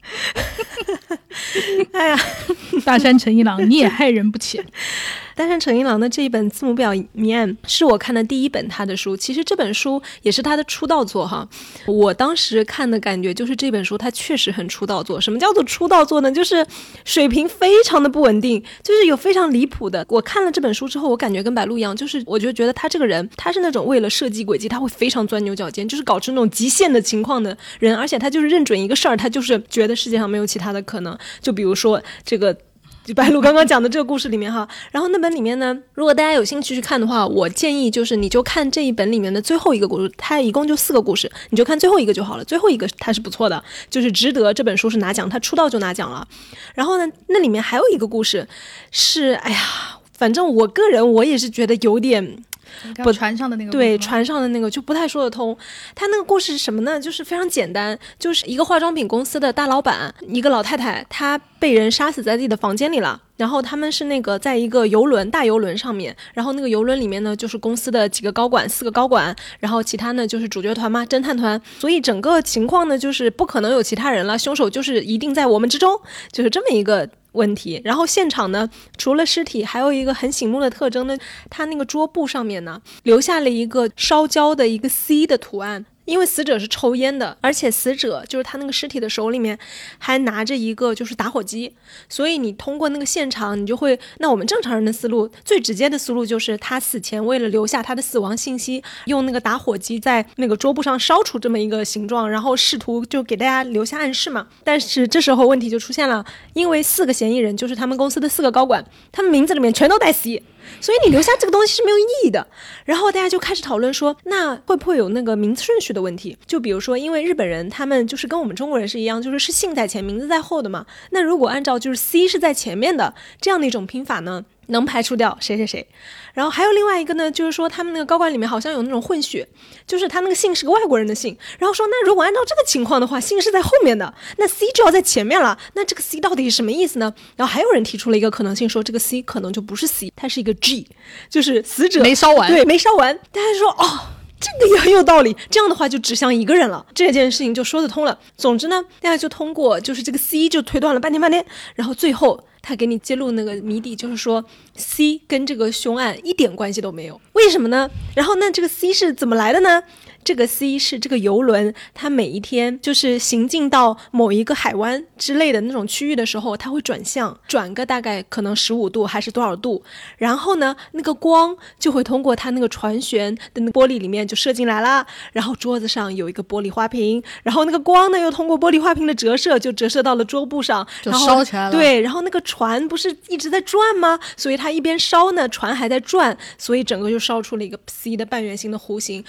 哎呀，大山诚一郎，你也害人不浅。大山成一郎的这一本《字母表面》是我看的第一本他的书，其实这本书也是他的出道作哈。我当时看的感觉就是这本书他确实很出道作。什么叫做出道作呢？就是水平非常的不稳定，就是有非常离谱的。我看了这本书之后，我感觉跟白鹿一样，就是我就觉得他这个人，他是那种为了设计轨迹，他会非常钻牛角尖，就是搞出那种极限的情况的人，而且他就是认准一个事儿，他就是觉得世界上没有其他的可能。就比如说这个。白鹿刚刚讲的这个故事里面哈，然后那本里面呢，如果大家有兴趣去看的话，我建议就是你就看这一本里面的最后一个故事，它一共就四个故事，你就看最后一个就好了。最后一个它是不错的，就是值得这本书是拿奖，它出道就拿奖了。然后呢，那里面还有一个故事是，哎呀，反正我个人我也是觉得有点。不，船上的那个对，船上的那个就不太说得通。他那个故事是什么呢？就是非常简单，就是一个化妆品公司的大老板，一个老太太，她被人杀死在自己的房间里了。然后他们是那个在一个游轮大游轮上面，然后那个游轮里面呢，就是公司的几个高管，四个高管，然后其他呢就是主角团嘛，侦探团。所以整个情况呢，就是不可能有其他人了，凶手就是一定在我们之中，就是这么一个。问题，然后现场呢，除了尸体，还有一个很醒目的特征呢，它那个桌布上面呢，留下了一个烧焦的一个 C 的图案。因为死者是抽烟的，而且死者就是他那个尸体的手里面还拿着一个就是打火机，所以你通过那个现场，你就会，那我们正常人的思路，最直接的思路就是他死前为了留下他的死亡信息，用那个打火机在那个桌布上烧出这么一个形状，然后试图就给大家留下暗示嘛。但是这时候问题就出现了，因为四个嫌疑人就是他们公司的四个高管，他们名字里面全都带 C。所以你留下这个东西是没有意义的。然后大家就开始讨论说，那会不会有那个名字顺序的问题？就比如说，因为日本人他们就是跟我们中国人是一样，就是是姓在前，名字在后的嘛。那如果按照就是 C 是在前面的这样的一种拼法呢？能排除掉谁谁谁，然后还有另外一个呢，就是说他们那个高管里面好像有那种混血，就是他那个姓是个外国人的姓，然后说那如果按照这个情况的话，姓是在后面的，那 C 就要在前面了，那这个 C 到底是什么意思呢？然后还有人提出了一个可能性，说这个 C 可能就不是 C，它是一个 G，就是死者没烧完，对，没烧完。大家说哦，这个也很有道理，这样的话就指向一个人了，这件事情就说得通了。总之呢，大家就通过就是这个 C 就推断了半天半天，然后最后。他给你揭露那个谜底，就是说 C 跟这个凶案一点关系都没有，为什么呢？然后那这个 C 是怎么来的呢？这个 C 是这个游轮，它每一天就是行进到某一个海湾之类的那种区域的时候，它会转向，转个大概可能十五度还是多少度，然后呢，那个光就会通过它那个船舷的那玻璃里面就射进来啦，然后桌子上有一个玻璃花瓶，然后那个光呢又通过玻璃花瓶的折射就折射到了桌布上，就烧起来了。对，然后那个船不是一直在转吗？所以它一边烧呢，船还在转，所以整个就烧出了一个 C 的半圆形的弧形。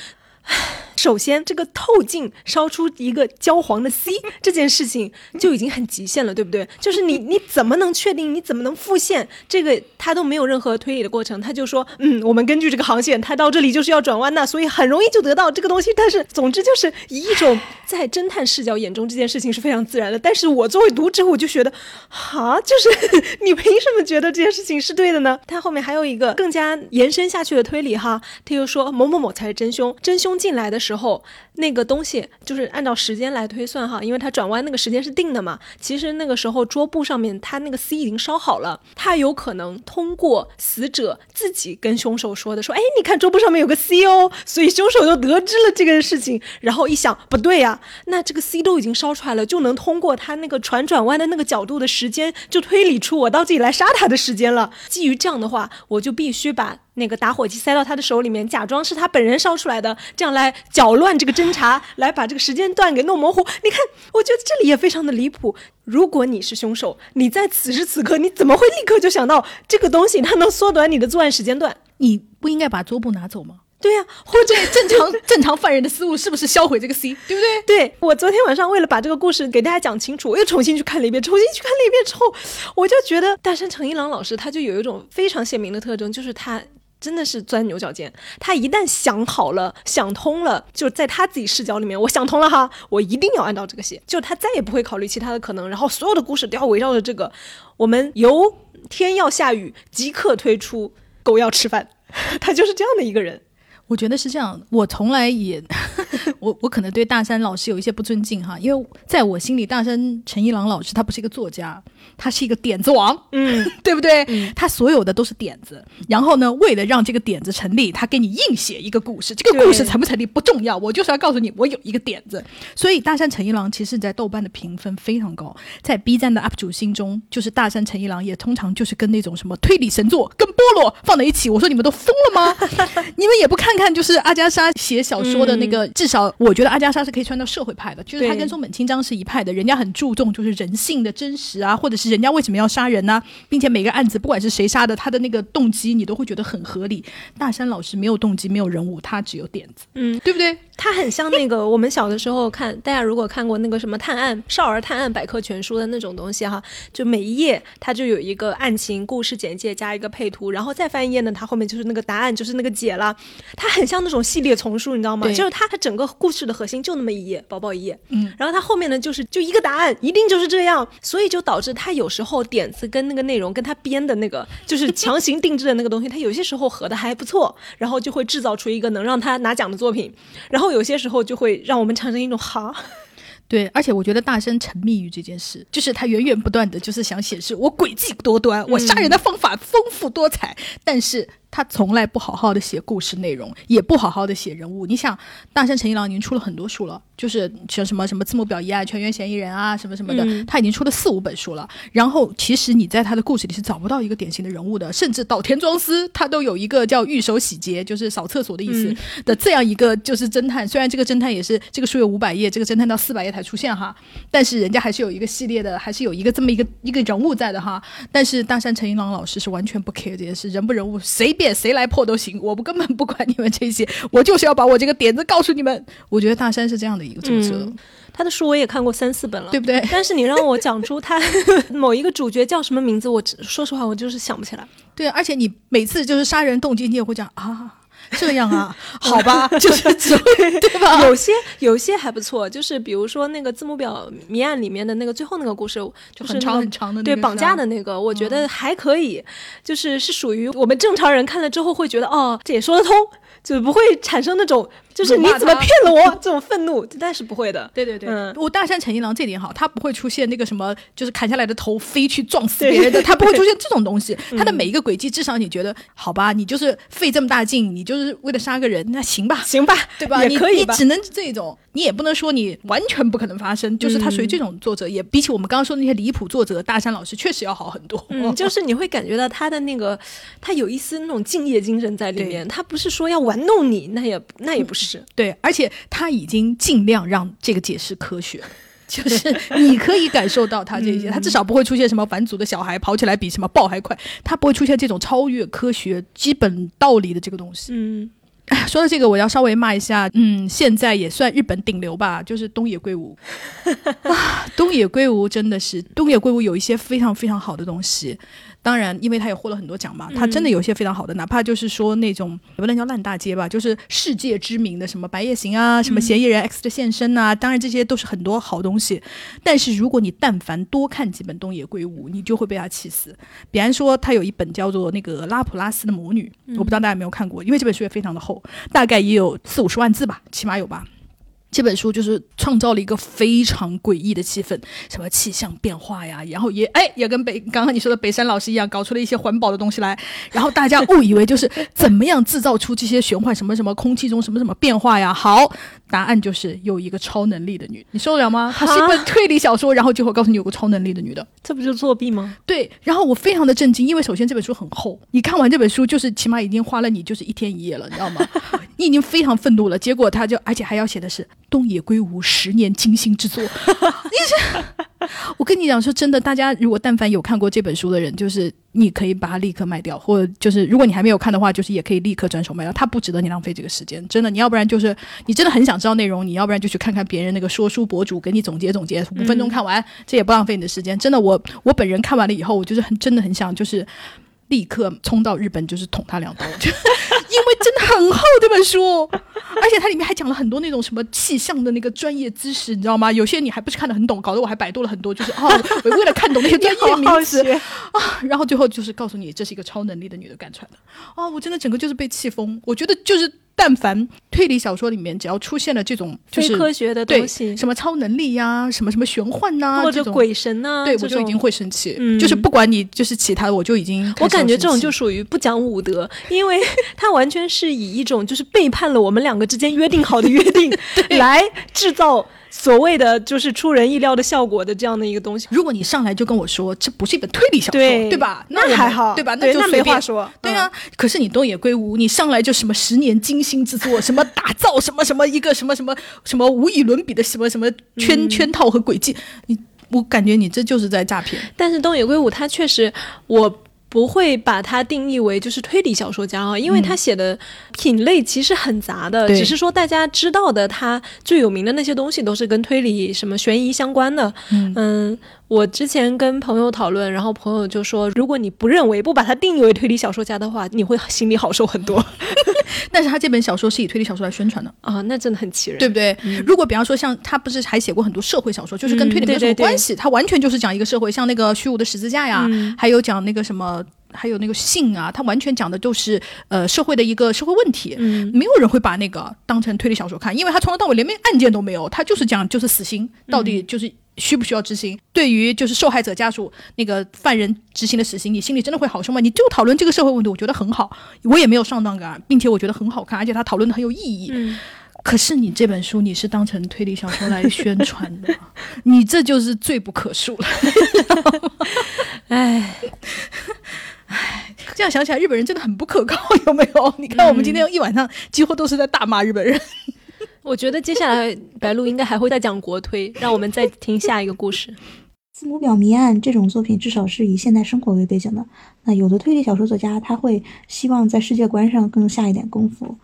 首先，这个透镜烧出一个焦黄的 C 这件事情就已经很极限了，对不对？就是你你怎么能确定？你怎么能复现这个？他都没有任何推理的过程，他就说，嗯，我们根据这个航线，他到这里就是要转弯的，所以很容易就得到这个东西。但是，总之就是以一种在侦探视角眼中，这件事情是非常自然的。但是我作为读者，我就觉得，啊，就是你凭什么觉得这件事情是对的呢？他后面还有一个更加延伸下去的推理哈，他又说某某某才是真凶，真凶进来的时候。时候，那个东西就是按照时间来推算哈，因为它转弯那个时间是定的嘛。其实那个时候桌布上面它那个 C 已经烧好了，它有可能通过死者自己跟凶手说的，说哎，你看桌布上面有个 C 哦，所以凶手就得知了这个事情。然后一想不对呀，那这个 C 都已经烧出来了，就能通过他那个船转弯的那个角度的时间，就推理出我到这里来杀他的时间了。基于这样的话，我就必须把。那个打火机塞到他的手里面，假装是他本人烧出来的，这样来搅乱这个侦查，来把这个时间段给弄模糊。你看，我觉得这里也非常的离谱。如果你是凶手，你在此时此刻，你怎么会立刻就想到这个东西它能缩短你的作案时间段？你不应该把桌布拿走吗？对呀、或者正常正常犯人的思路是不是销毁这个 C，对不对？对我昨天晚上为了把这个故事给大家讲清楚，我又重新去看了一遍，重新去看了一遍之后，我就觉得大山诚一郎老师他就有一种非常鲜明的特征，就是他。真的是钻牛角尖，他一旦想好了、想通了，就在他自己视角里面，我想通了哈，我一定要按照这个写，就他再也不会考虑其他的可能，然后所有的故事都要围绕着这个，我们由天要下雨即刻推出狗要吃饭，他就是这样的一个人。我觉得是这样，我从来也，我我可能对大山老师有一些不尊敬哈，因为在我心里，大山陈一郎老师他不是一个作家，他是一个点子王，嗯，对不对？他所有的都是点子，然后呢，为了让这个点子成立，他给你硬写一个故事，这个故事成不成立不重要，我就是要告诉你，我有一个点子。所以大山陈一郎其实在豆瓣的评分非常高，在 B 站的 UP 主心中，就是大山陈一郎也通常就是跟那种什么推理神作跟菠萝放在一起。我说你们都疯了吗？你们也不看看，就是阿加莎写小说的那个，至少我觉得阿加莎是可以穿到社会派的，就是他跟松本清张是一派的，人家很注重就是人性的真实啊，或者是人家为什么要杀人呢、并且每个案子不管是谁杀的，他的那个动机你都会觉得很合理。大山老师没有动机，没有人物，他只有点子，嗯，对不对？他很像那个我们小的时候看，大家如果看过那个什么探案少儿探案百科全书的那种东西哈，就每一页它就有一个案情故事简介加一个配图，然后再翻一页呢，它后面就是那个答案，就是那个解了。它很像那种系列丛书，你知道吗？就是它它整个故事的核心就那么一页，薄薄一页，嗯，然后它后面呢就是就一个答案，一定就是这样，所以就导致它有时候点子跟那个内容跟它编的那个就是强行定制的那个东西，它有些时候合的还不错，然后就会制造出一个能让他拿奖的作品。然后有些时候就会让我们产生一种哈，对，而且我觉得大山沉迷于这件事，就是他源源不断的就是想显示我诡计多端，我杀人的方法丰富多彩，但是他从来不好好的写故事内容，也不好好的写人物。你想，大山诚一郎已经出了很多书了，就是像什么什么字母表一啊、全员嫌疑人啊，什么什么的，嗯他已经出了四五本书了。然后其实你在他的故事里是找不到一个典型的人物的，甚至岛田庄司他都有一个叫御手洗洁，就是扫厕所的意思。的这样一个就是侦探，虽然这个侦探也是这个书有五百页，这个侦探到四百页才出现哈，但是人家还是有一个系列的，还是有一个这么一个一个人物在的哈。但是大山诚一郎老师是完全不 care 这件事，人不人物随便谁来破都行，我不根本不管你们这些，我就是要把我这个点子告诉你们。我觉得大山是这样的一个作者，嗯他的书我也看过三四本了，对不对？但是你让我讲出他 某一个主角叫什么名字，我只说实话，我就是想不起来。对，而且你每次就是杀人动机，你也会讲啊。这样啊，好吧，就是对吧？有些有些还不错，就是比如说那个字母表谜案里面的那个最后那个故事，就是很长很长的那个对绑架的那个，我觉得还可以，就是是属于我们正常人看了之后会觉得哦，这也说得通，就不会产生那种就是你怎么骗了我 这种愤怒，但是不会的。对对对，嗯我大山诚一郎这点好，他不会出现那个什么，就是砍下来的头飞去撞死别人的，他不会出现这种东西。嗯他的每一个轨迹，至少你觉得好吧，你就是费这么大劲，你就是为了杀个人，那行吧，行吧，对吧？也可以吧你，你只能这种，你也不能说你完全不可能发生。就是他属于这种作者，也比起我们刚刚说的那些离谱作者，大山老师确实要好很多。嗯，就是你会感觉到他的那个，他有一丝那种敬业精神在里面。他不是说要玩弄你，那也那也不是。对，而且他已经尽量让这个解释科学。就是你可以感受到他这些，他至少不会出现什么返祖的小孩跑起来比什么豹还快，他不会出现这种超越科学基本道理的这个东西。嗯，哎说到这个，我要稍微骂一下，嗯，现在也算日本顶流吧，就是东野圭吾。啊，东野圭吾真的是东野圭吾有一些非常非常好的东西，当然，因为他也获了很多奖嘛，他真的有一些非常好的，哪怕就是说那种也不能叫烂大街吧，就是世界知名的什么《白夜行》啊，什么《嫌疑人 X 的现身》啊，当然这些都是很多好东西。但是如果你但凡多看几本东野圭吾，你就会被他气死。比方说，他有一本叫做那个《拉普拉斯的魔女》，我不知道大家有没有看过，因为这本书也非常的厚，大概也有四五十万字吧，起码有吧。这本书就是创造了一个非常诡异的气氛，什么气象变化呀，然后也哎也跟北刚刚你说的北山老师一样，搞出了一些环保的东西来，然后大家误以为就是怎么样制造出这些玄幻什么什么空气中什么什么变化呀。好，答案就是有一个超能力的女，你受得了吗？它是一本推理小说，然后最后告诉你有个超能力的女的，这不就作弊吗？对。然后我非常的震惊，因为首先这本书很厚，你看完这本书就是起码已经花了你就是一天一夜了，你知道吗？你已经非常愤怒了，结果他就而且还要写的是东野圭吾十年精心之作，你这，我跟你讲说真的，大家如果但凡有看过这本书的人，就是你可以把它立刻卖掉，或者就是如果你还没有看的话，就是也可以立刻转手卖掉，它不值得你浪费这个时间，真的，你要不然就是你真的很想知道内容，你要不然就去看看别人那个说书博主给你总结总结，五分钟看完，这也不浪费你的时间，真的，我我本人看完了以后，我就是很真的很想就是。立刻冲到日本，就是捅他两刀，就 因为真的很厚这本书，而且它里面还讲了很多那种什么气象的那个专业知识，你知道吗？有些你还不是看得很懂，搞得我还百度了很多，就是哦，我为了看懂那些专业名词 啊，然后最后就是告诉你这是一个超能力的女的干出来的，哦，我真的整个就是被气疯，我觉得就是。但凡推理小说里面只要出现了这种就是科学的东西，什么超能力呀，什么什么玄幻呐，或者鬼神呐，对我就已经会生气。就是不管你就是其他的，我就已经我感觉这种就属于不讲武德，因为他完全是以一种就是背叛了我们两个之间约定好的约定 来制造。所谓的就是出人意料的效果的这样的一个东西，如果你上来就跟我说这不是一本推理小说，对吧？那还好，对吧？那就没话说。对啊，可是你东野圭吾，你上来就什么十年精心制作，什么打造什么什么一个什么什么什么无与伦比的什么什么圈圈套和诡计，你我感觉你这就是在诈骗。但是东野圭吾他确实我。不会把它定义为就是推理小说家啊，因为他写的品类其实很杂的，只是说大家知道的他最有名的那些东西都是跟推理什么悬疑相关的，嗯。我之前跟朋友讨论，然后朋友就说，如果你不认为不把它定义为推理小说家的话，你会心里好受很多。但是他这本小说是以推理小说来宣传的啊，那真的很气人，对不对？如果比方说像他不是还写过很多社会小说，就是跟推理没什么关系，他完全就是讲一个社会，像那个虚无的十字架呀，还有讲那个什么，还有那个性啊，他完全讲的就是呃社会的一个社会问题，没有人会把那个当成推理小说看，因为他从头到尾连没案件都没有，他就是讲就是死刑到底就是。需不需要执行？对于就是受害者家属那个犯人执行的死刑，你心里真的会好受吗？你就讨论这个社会问题，我觉得很好，我也没有上当感，并且我觉得很好看，而且他讨论的很有意义。嗯。可是你这本书你是当成推理小说来宣传的，你这就是罪不可恕了。哎，哎，这样想起来，日本人真的很不可靠，有没有？你看我们今天一晚上几乎都是在大骂日本人。我觉得接下来白鹿应该还会再讲国推，让我们再听下一个故事。字母表谜案这种作品至少是以现代生活为背景的。那有的推理小说作家他会希望在世界观上更下一点功夫，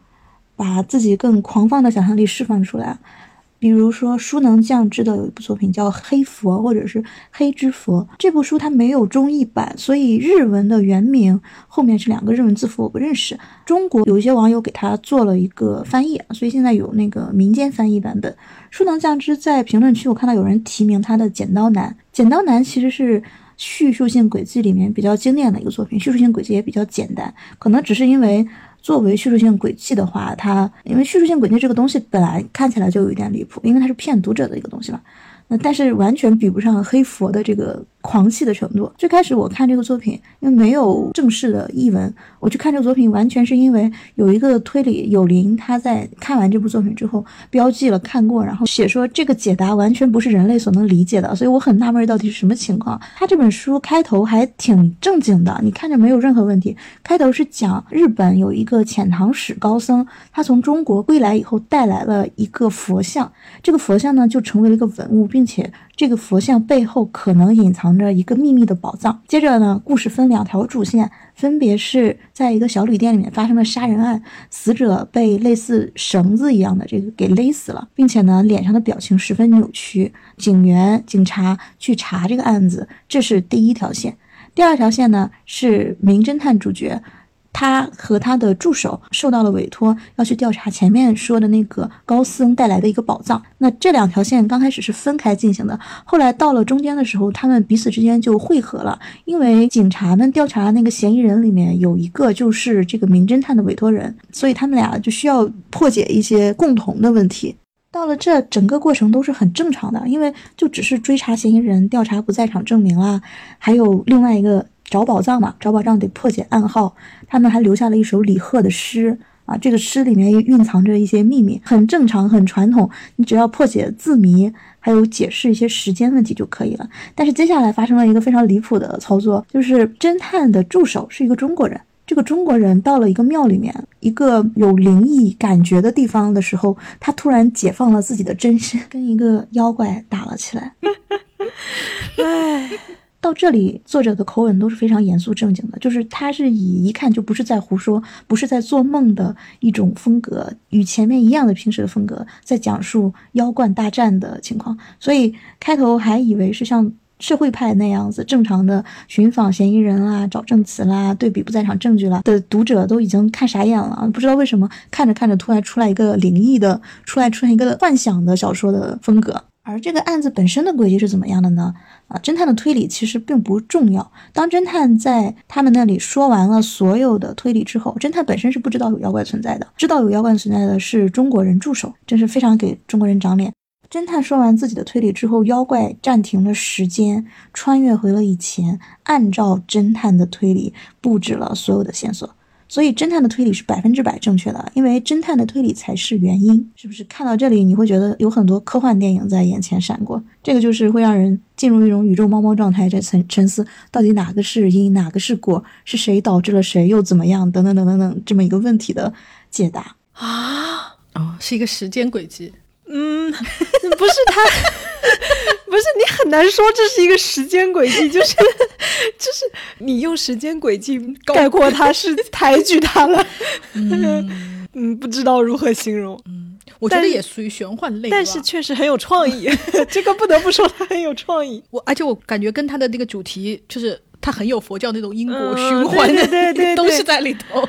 把自己更狂放的想象力释放出来。比如说，书能降之的有一部作品叫《黑佛》，或者是《黑之佛》。这部书它没有中译版，所以日文的原名后面是两个日文字符，我不认识。中国有一些网友给他做了一个翻译，所以现在有那个民间翻译版本。书能降之在评论区我看到有人提名他的《剪刀男》，《剪刀男》其实是叙述性轨迹里面比较经典的一个作品，叙述性轨迹也比较简单，可能只是因为。作为叙述性轨迹的话，它因为叙述性轨迹这个东西本来看起来就有一点离谱，因为它是骗读者的一个东西嘛。那但是完全比不上黑佛的这个。狂气的程度。最开始我看这个作品，因为没有正式的译文，我去看这个作品，完全是因为有一个推理有灵，他在看完这部作品之后标记了看过，然后写说这个解答完全不是人类所能理解的，所以我很纳闷到底是什么情况。他这本书开头还挺正经的，你看着没有任何问题。开头是讲日本有一个遣唐使高僧，他从中国归来以后带来了一个佛像，这个佛像呢就成为了一个文物，并且。这个佛像背后可能隐藏着一个秘密的宝藏。接着呢，故事分两条主线，分别是在一个小旅店里面发生了杀人案，死者被类似绳子一样的这个给勒死了，并且呢，脸上的表情十分扭曲。警员、警察去查这个案子，这是第一条线。第二条线呢，是名侦探主角。他和他的助手受到了委托，要去调查前面说的那个高僧带来的一个宝藏。那这两条线刚开始是分开进行的，后来到了中间的时候，他们彼此之间就汇合了。因为警察们调查那个嫌疑人里面有一个就是这个名侦探的委托人，所以他们俩就需要破解一些共同的问题。到了这整个过程都是很正常的，因为就只是追查嫌疑人、调查不在场证明啊，还有另外一个。找宝藏嘛，找宝藏得破解暗号。他们还留下了一首李贺的诗，啊，这个诗里面蕴藏着一些秘密，很正常，很传统。你只要破解字谜，还有解释一些时间问题就可以了。但是接下来发生了一个非常离谱的操作，就是侦探的助手是一个中国人。这个中国人到了一个庙里面，一个有灵异感觉的地方的时候，他突然解放了自己的真身，跟一个妖怪打了起来。唉，到这里，作者的口吻都是非常严肃正经的，就是他是以一看就不是在胡说，不是在做梦的一种风格，与前面一样的平时的风格，在讲述妖怪大战的情况。所以开头还以为是像。社会派那样子正常的寻访嫌疑人啦、找证词啦、对比不在场证据啦的读者都已经看傻眼了，不知道为什么看着看着突然出来一个灵异的，出来出现一个幻想的小说的风格。而这个案子本身的轨迹是怎么样的呢？啊，侦探的推理其实并不重要。当侦探在他们那里说完了所有的推理之后，侦探本身是不知道有妖怪存在的，知道有妖怪存在的是中国人助手，真是非常给中国人长脸。侦探说完自己的推理之后，妖怪暂停了时间，穿越回了以前，按照侦探的推理布置了所有的线索。所以侦探的推理是百分之百正确的，因为侦探的推理才是原因。是不是看到这里你会觉得有很多科幻电影在眼前闪过？这个就是会让人进入一种宇宙猫猫状态，在沉沉思到底哪个是因，哪个是果，是谁导致了谁，又怎么样？等等等等等这么一个问题的解答啊，哦，是一个时间轨迹。嗯，不是他，不是你很难说这是一个时间轨迹，就是就是你用时间轨迹概括它是抬举它了，嗯。嗯，不知道如何形容，嗯，我觉得也属于玄幻类，但是确实很有创意，这个不得不说它很有创意，我而且我感觉跟它的那个主题就是它很有佛教那种因果循环的，对对，都是在里头。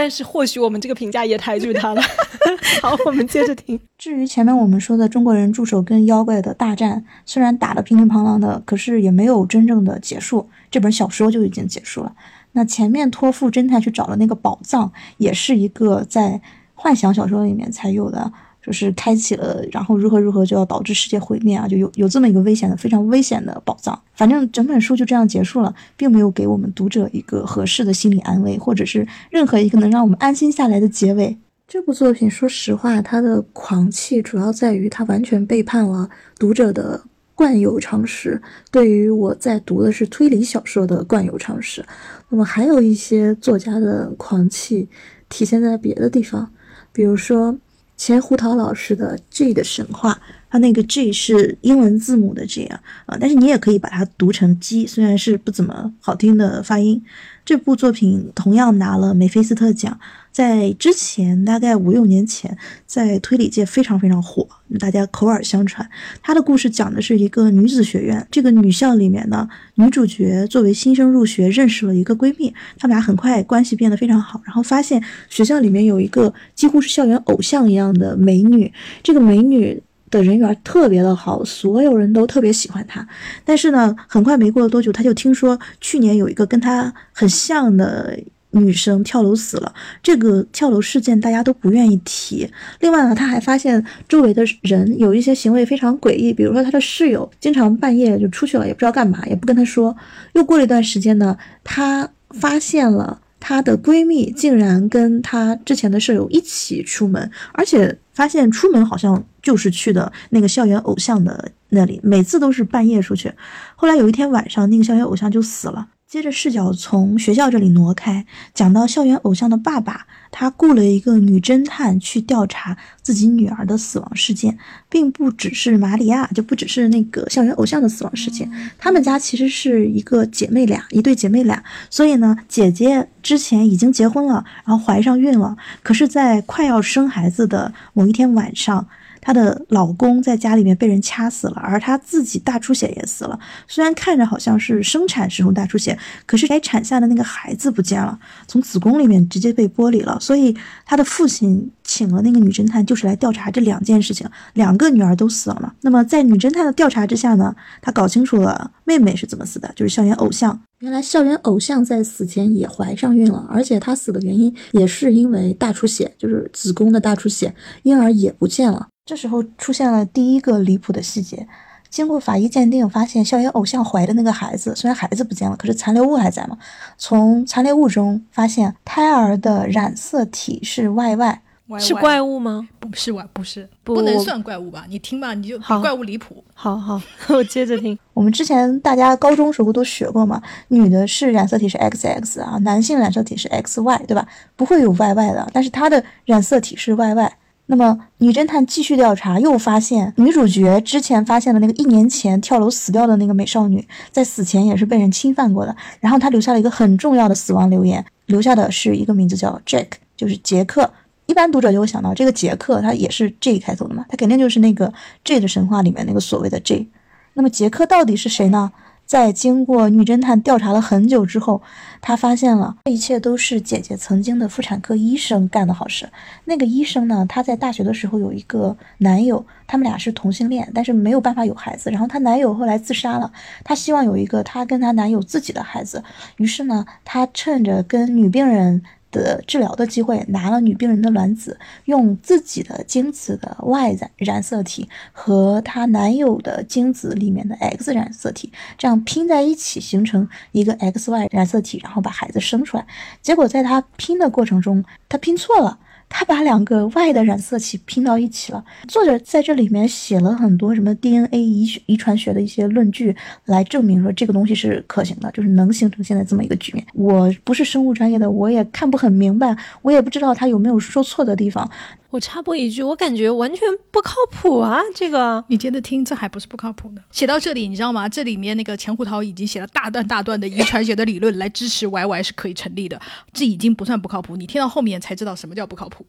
但是或许我们这个评价也抬举他了。好，我们接着听。至于前面我们说的中国人助手跟妖怪的大战，虽然打得乒乒乓乓的，可是也没有真正的结束。这本小说就已经结束了。那前面托付侦探去找的那个宝藏，也是一个在幻想小说里面才有的。就是开启了，然后如何如何就要导致世界毁灭啊，就有有这么一个危险的、非常危险的宝藏。反正整本书就这样结束了，并没有给我们读者一个合适的心理安慰，或者是任何一个能让我们安心下来的结尾。这部作品，说实话，它的狂气主要在于它完全背叛了读者的惯有常识，对于我在读的是推理小说的惯有常识。那么还有一些作家的狂气体现在别的地方，比如说。前胡桃老师的 G 的神话，他那个 G 是英文字母的 G 啊，啊，但是你也可以把它读成 G，，虽然是不怎么好听的发音。这部作品同样拿了梅菲斯特奖，在之前大概五六年前，在推理界非常非常火，大家口耳相传。他的故事讲的是一个女子学院，这个女校里面呢，女主角作为新生入学，认识了一个闺蜜，他们俩很快关系变得非常好，然后发现学校里面有一个几乎是校园偶像一样的美女，这个美女。的人缘特别的好，所有人都特别喜欢他。但是呢，很快没过了多久，他就听说去年有一个跟他很像的女生跳楼死了。这个跳楼事件大家都不愿意提。另外呢，他还发现周围的人有一些行为非常诡异，比如说他的室友经常半夜就出去了，也不知道干嘛，也不跟他说。又过了一段时间呢，他发现了。她的闺蜜竟然跟她之前的舍友一起出门，而且发现出门好像就是去的那个校园偶像的那里，每次都是半夜出去。后来有一天晚上，那个校园偶像就死了。接着视角从学校这里挪开，讲到校园偶像的爸爸，他雇了一个女侦探去调查自己女儿的死亡事件，并不只是玛利亚，就不只是那个校园偶像的死亡事件。他们家其实是一个姐妹俩，一对姐妹俩，所以呢，姐姐之前已经结婚了，然后怀上孕了，可是，在快要生孩子的某一天晚上。她的老公在家里面被人掐死了，而她自己大出血也死了。虽然看着好像是生产时候大出血，可是该产下的那个孩子不见了，从子宫里面直接被剥离了。所以她的父亲请了那个女侦探，就是来调查这两件事情。两个女儿都死了嘛？那么在女侦探的调查之下呢，她搞清楚了妹妹是怎么死的，就是校园偶像。原来校园偶像在死前也怀上孕了，而且她死的原因也是因为大出血，就是子宫的大出血，婴儿也不见了。这时候出现了第一个离谱的细节，经过法医鉴定，发现校园偶像怀的那个孩子，虽然孩子不见了，可是残留物还在嘛。从残留物中发现胎儿的染色体是 YY，是怪物吗？不是怪，不是，不不能算怪物吧？你听吧，你就好怪物离谱。好好，我接着听。我们之前大家高中时候都学过嘛，女的是染色体是 XX 啊，男性染色体是 XY，对吧？不会有 YY 的，但是他的染色体是 YY。那么女侦探继续调查，又发现女主角之前发现的那个一年前跳楼死掉的那个美少女，在死前也是被人侵犯过的。然后她留下了一个很重要的死亡留言，留下的是一个名字叫 Jack，就是杰克。一般读者就会想到，这个杰克他也是 J 开头的嘛，他肯定就是那个 J 的神话里面那个所谓的 J。那么杰克到底是谁呢？在经过女侦探调查了很久之后，她发现了这一切都是姐姐曾经的妇产科医生干的好事。那个医生呢，她在大学的时候有一个男友，他们俩是同性恋，但是没有办法有孩子。然后她男友后来自杀了，她希望有一个她跟她男友自己的孩子。于是呢，她趁着跟女病人的治疗的机会，拿了女病人的卵子，用自己的精子的 Y 染染色体和她男友的精子里面的 X 染色体，这样拼在一起，形成一个 XY 染色体，然后把孩子生出来。结果在她拼的过程中，她拼错了。他把两个 Y 的染色体拼到一起了。作者在这里面写了很多什么 DNA 遗遗传学的一些论据，来证明说这个东西是可行的，就是能形成现在这么一个局面。我不是生物专业的，我也看不很明白，我也不知道他有没有说错的地方。我插播一句，我感觉完全不靠谱啊！这个你接着听，这还不是不靠谱的。写到这里，你知道吗？这里面那个钱胡桃已经写了大段大段的遗传学的理论来支持 YY 是可以成立的，这已经不算不靠谱。你听到后面才知道什么叫不靠谱。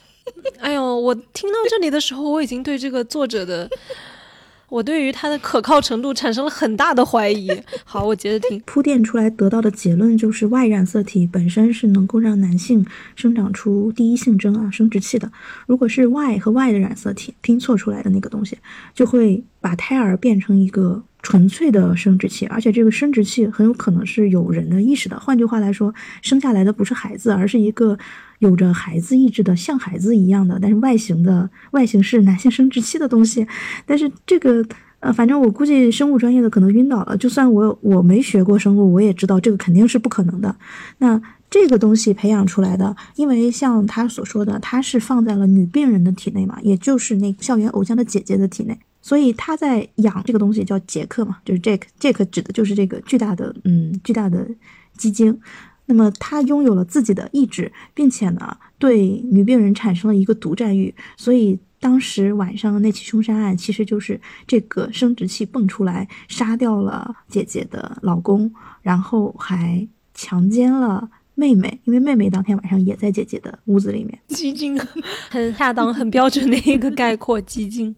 哎呦，我听到这里的时候，我已经对这个作者的，我对于它的可靠程度产生了很大的怀疑。好，我接着听。铺垫出来得到的结论就是，Y 染色体本身是能够让男性生长出第一性征啊生殖器的。如果是 Y 和 Y 的染色体拼错出来的那个东西，就会把胎儿变成一个纯粹的生殖器，而且这个生殖器很有可能是有人的意识的。换句话来说，生下来的不是孩子，而是一个有着孩子意志的，像孩子一样的，但是外形的外形是男性生殖器的东西。但是这个。呃，反正我估计生物专业的可能晕倒了。就算我我没学过生物，我也知道这个肯定是不可能的。那这个东西培养出来的，因为像他所说的，他是放在了女病人的体内嘛，也就是那校园偶像的姐姐的体内，所以他在养这个东西叫杰克嘛，就是 Jack，Jack 指的就是这个巨大的嗯巨大的鸡精。那么他拥有了自己的意志，并且呢，对女病人产生了一个独占欲，所以。当时晚上的那起凶杀案，其实就是这个生殖器蹦出来，杀掉了姐姐的老公，然后还强奸了妹妹，因为妹妹当天晚上也在姐姐的屋子里面。激进，很恰当、很标准的一个概括。激进，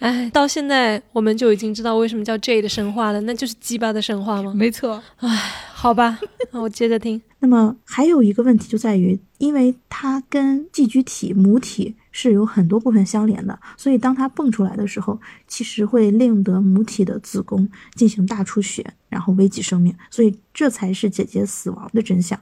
哎，到现在我们就已经知道为什么叫 J 的神话了，那就是鸡巴的神话吗？没错。哎，好吧，那我接着听。那么还有一个问题就在于，因为它跟寄居体母体。是有很多部分相连的，所以当它蹦出来的时候，其实会令得母体的子宫进行大出血，然后危及生命。所以这才是姐姐死亡的真相。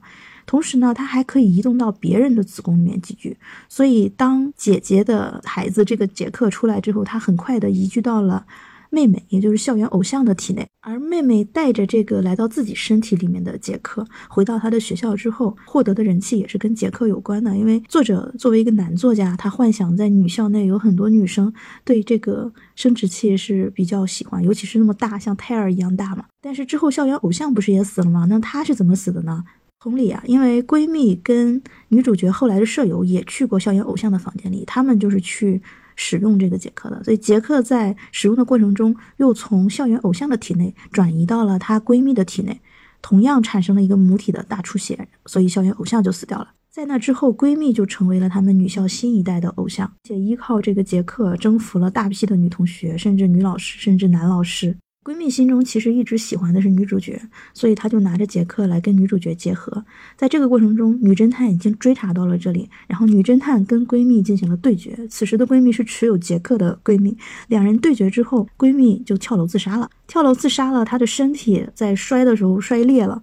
同时呢，它还可以移动到别人的子宫里面寄居。所以当姐姐的孩子这个杰克出来之后，他很快的移居到了。妹妹，也就是校园偶像的体内，而妹妹带着这个来到自己身体里面的杰克，回到他的学校之后，获得的人气也是跟杰克有关的。因为作者作为一个男作家，他幻想在女校内有很多女生对这个生殖器是比较喜欢，尤其是那么大，像胎儿一样大嘛。但是之后校园偶像不是也死了吗？那他是怎么死的呢？同理啊，因为闺蜜跟女主角后来的舍友也去过校园偶像的房间里，他们就是去。使用这个杰克的，所以杰克在使用的过程中，又从校园偶像的体内转移到了她闺蜜的体内，同样产生了一个母体的大出血，所以校园偶像就死掉了。在那之后，闺蜜就成为了他们女校新一代的偶像，且依靠这个杰克征服了大批的女同学，甚至女老师，甚至男老师。闺蜜心中其实一直喜欢的是女主角，所以她就拿着杰克来跟女主角结合。在这个过程中，女侦探已经追查到了这里，然后女侦探跟闺蜜进行了对决。此时的闺蜜是持有杰克的闺蜜，两人对决之后，闺蜜就跳楼自杀了。跳楼自杀了，她的身体在摔的时候摔裂了。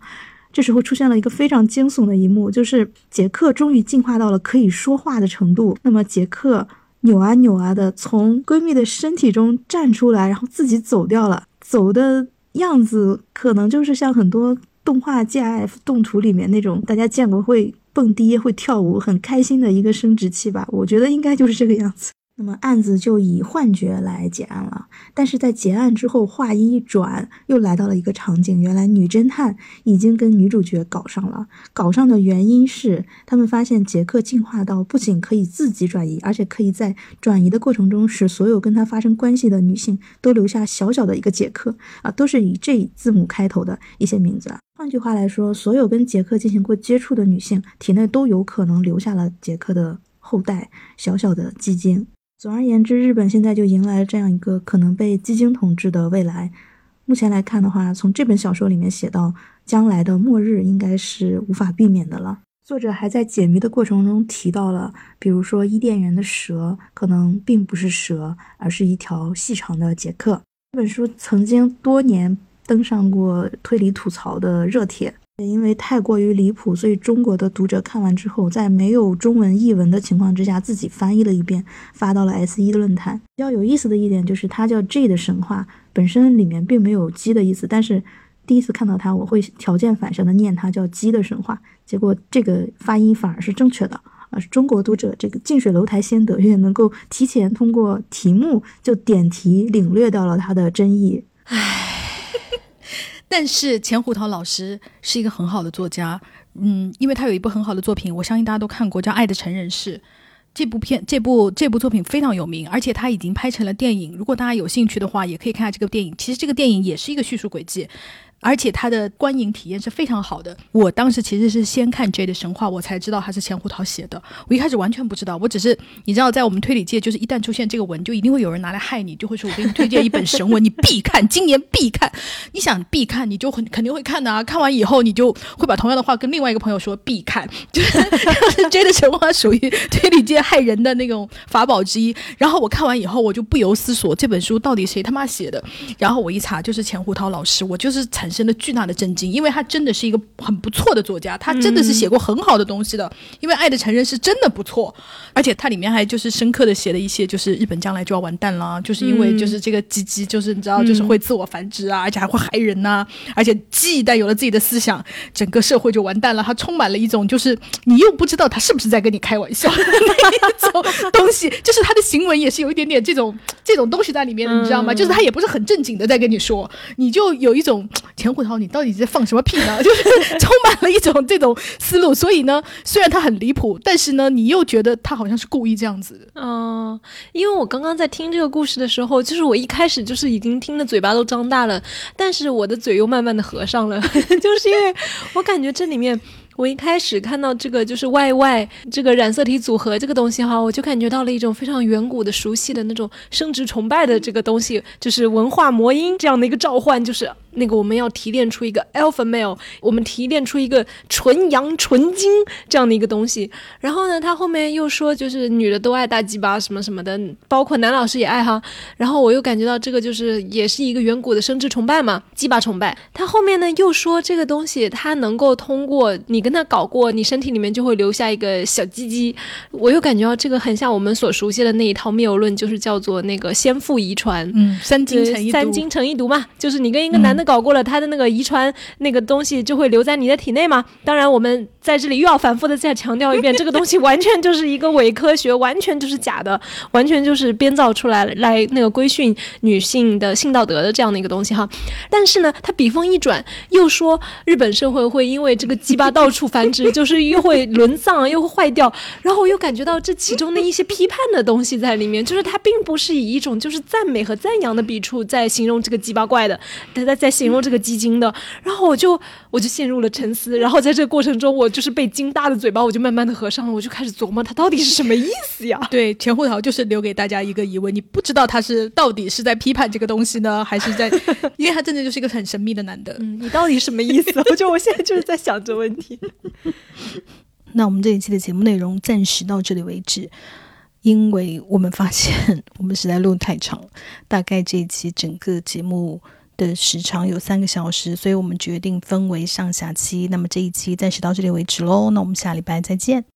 这时候出现了一个非常惊悚的一幕，就是杰克终于进化到了可以说话的程度。那么杰克。扭啊扭啊的从闺蜜的身体中站出来，然后自己走掉了，走的样子可能就是像很多动画 GIF 动图里面那种大家见过会蹦迪、会跳舞、很开心的一个生殖器吧，我觉得应该就是这个样子。那么案子就以幻觉来结案了，但是在结案之后，话音一转，又来到了一个场景。原来女侦探已经跟女主角搞上了，搞上的原因是他们发现杰克进化到不仅可以自己转移，而且可以在转移的过程中使所有跟他发生关系的女性都留下小小的一个杰克啊，都是以 J 字母开头的一些名字啊。换句话来说，所有跟杰克进行过接触的女性体内都有可能留下了杰克的后代，小小的基因。总而言之，日本现在就迎来了这样一个可能被基金统治的未来。目前来看的话，从这本小说里面写到将来的末日，应该是无法避免的了。作者还在解谜的过程中提到了，比如说伊甸园的蛇可能并不是蛇，而是一条细长的杰克。这本书曾经多年登上过推理吐槽的热帖。也因为太过于离谱，所以中国的读者看完之后，在没有中文译文的情况之下，自己翻译了一遍，发到了 S 一论坛。比较有意思的一点就是，它叫 J 的神话，本身里面并没有鸡的意思，但是第一次看到它，我会条件反射的念它叫鸡的神话，结果这个发音反而是正确的啊！中国读者这个近水楼台先得月，能够提前通过题目就点题领略到了它的真意。唉。但是钱胡桃老师是一个很好的作家，嗯，因为他有一部很好的作品，我相信大家都看过，叫《爱的成人式》。这部片、这部这部作品非常有名，而且他已经拍成了电影。如果大家有兴趣的话，也可以看下这个电影。其实这个电影也是一个叙述轨迹。而且它的观影体验是非常好的。我当时其实是先看《J 的神话》，我才知道它是钱胡桃写的。我一开始完全不知道，我只是你知道，在我们推理界，就是一旦出现这个文，就一定会有人拿来害你，就会说我给你推荐一本神文，你必看，今年必看。你想必看，你就很肯定会看的啊。看完以后，你就会把同样的话跟另外一个朋友说必看。就是《J 的神话》属于推理界害人的那种法宝之一。然后我看完以后，我就不由思索，这本书到底谁他妈写的？然后我一查，就是钱胡桃老师，我就是产。生了巨大的震惊，因为他真的是一个很不错的作家，他真的是写过很好的东西的。因为《爱的成人》是真的不错，而且它里面还就是深刻的写了一些，就是日本将来就要完蛋了，就是因为就是这个鸡鸡，就是你知道，就是会自我繁殖啊，而且还会害人呐，而且鸡一旦有了自己的思想，整个社会就完蛋了。它充满了一种就是你又不知道他是不是在跟你开玩笑的那一种东西，就是他的行为也是有一点点这种这种东西在里面的，你知道吗？就是他也不是很正经的在跟你说，你就有一种。钱胡涛，你到底在放什么屁呢？就是充满了一种这种思路，所以呢，虽然他很离谱，但是呢，你又觉得他好像是故意这样子。嗯，因为我刚刚在听这个故事的时候，就是我一开始就是已经听的嘴巴都张大了，但是我的嘴又慢慢的合上了，就是因为我感觉这里面。我一开始看到这个就是 Y Y 这个染色体组合这个东西哈，我就感觉到了一种非常远古的、熟悉的那种生殖崇拜的这个东西，就是文化魔音这样的一个召唤，就是那个我们要提炼出一个 Alpha Male，我们提炼出一个纯阳纯精这样的一个东西。然后呢，他后面又说就是女的都爱大鸡巴什么什么的，包括男老师也爱哈。然后我又感觉到这个就是也是一个远古的生殖崇拜嘛，鸡巴崇拜。他后面呢又说这个东西它能够通过你。跟他搞过，你身体里面就会留下一个小鸡鸡。我又感觉到这个很像我们所熟悉的那一套谬论，就是叫做那个先父遗传，嗯，三精成一三精成一毒嘛，就是你跟一个男的搞过了，他的那个遗传那个东西就会留在你的体内嘛。当然，我们在这里又要反复的再强调一遍，这个东西完全就是一个伪科学，完全就是假的，完全就是编造出来来那个规训女性的性道德的这样的一个东西哈。但是呢，他笔锋一转，又说日本社会会因为这个鸡巴到。处繁殖 就是又会沦丧又会坏掉，然后我又感觉到这其中的一些批判的东西在里面，就是他并不是以一种就是赞美和赞扬的笔触在形容这个鸡巴怪的，他在在形容这个基金的，然后我就我就陷入了沉思，然后在这个过程中，我就是被惊大的嘴巴我就慢慢的合上了，我就开始琢磨他到底是什么意思呀？对，钱胡桃就是留给大家一个疑问，你不知道他是到底是在批判这个东西呢，还是在，因为他真的就是一个很神秘的男的，嗯，你到底什么意思？我觉得我现在就是在想这问题。那我们这一期的节目内容暂时到这里为止，因为我们发现 我们实在录太长，大概这一期整个节目的时长有三个小时，所以我们决定分为上下期。那么这一期暂时到这里为止喽，那我们下礼拜再见。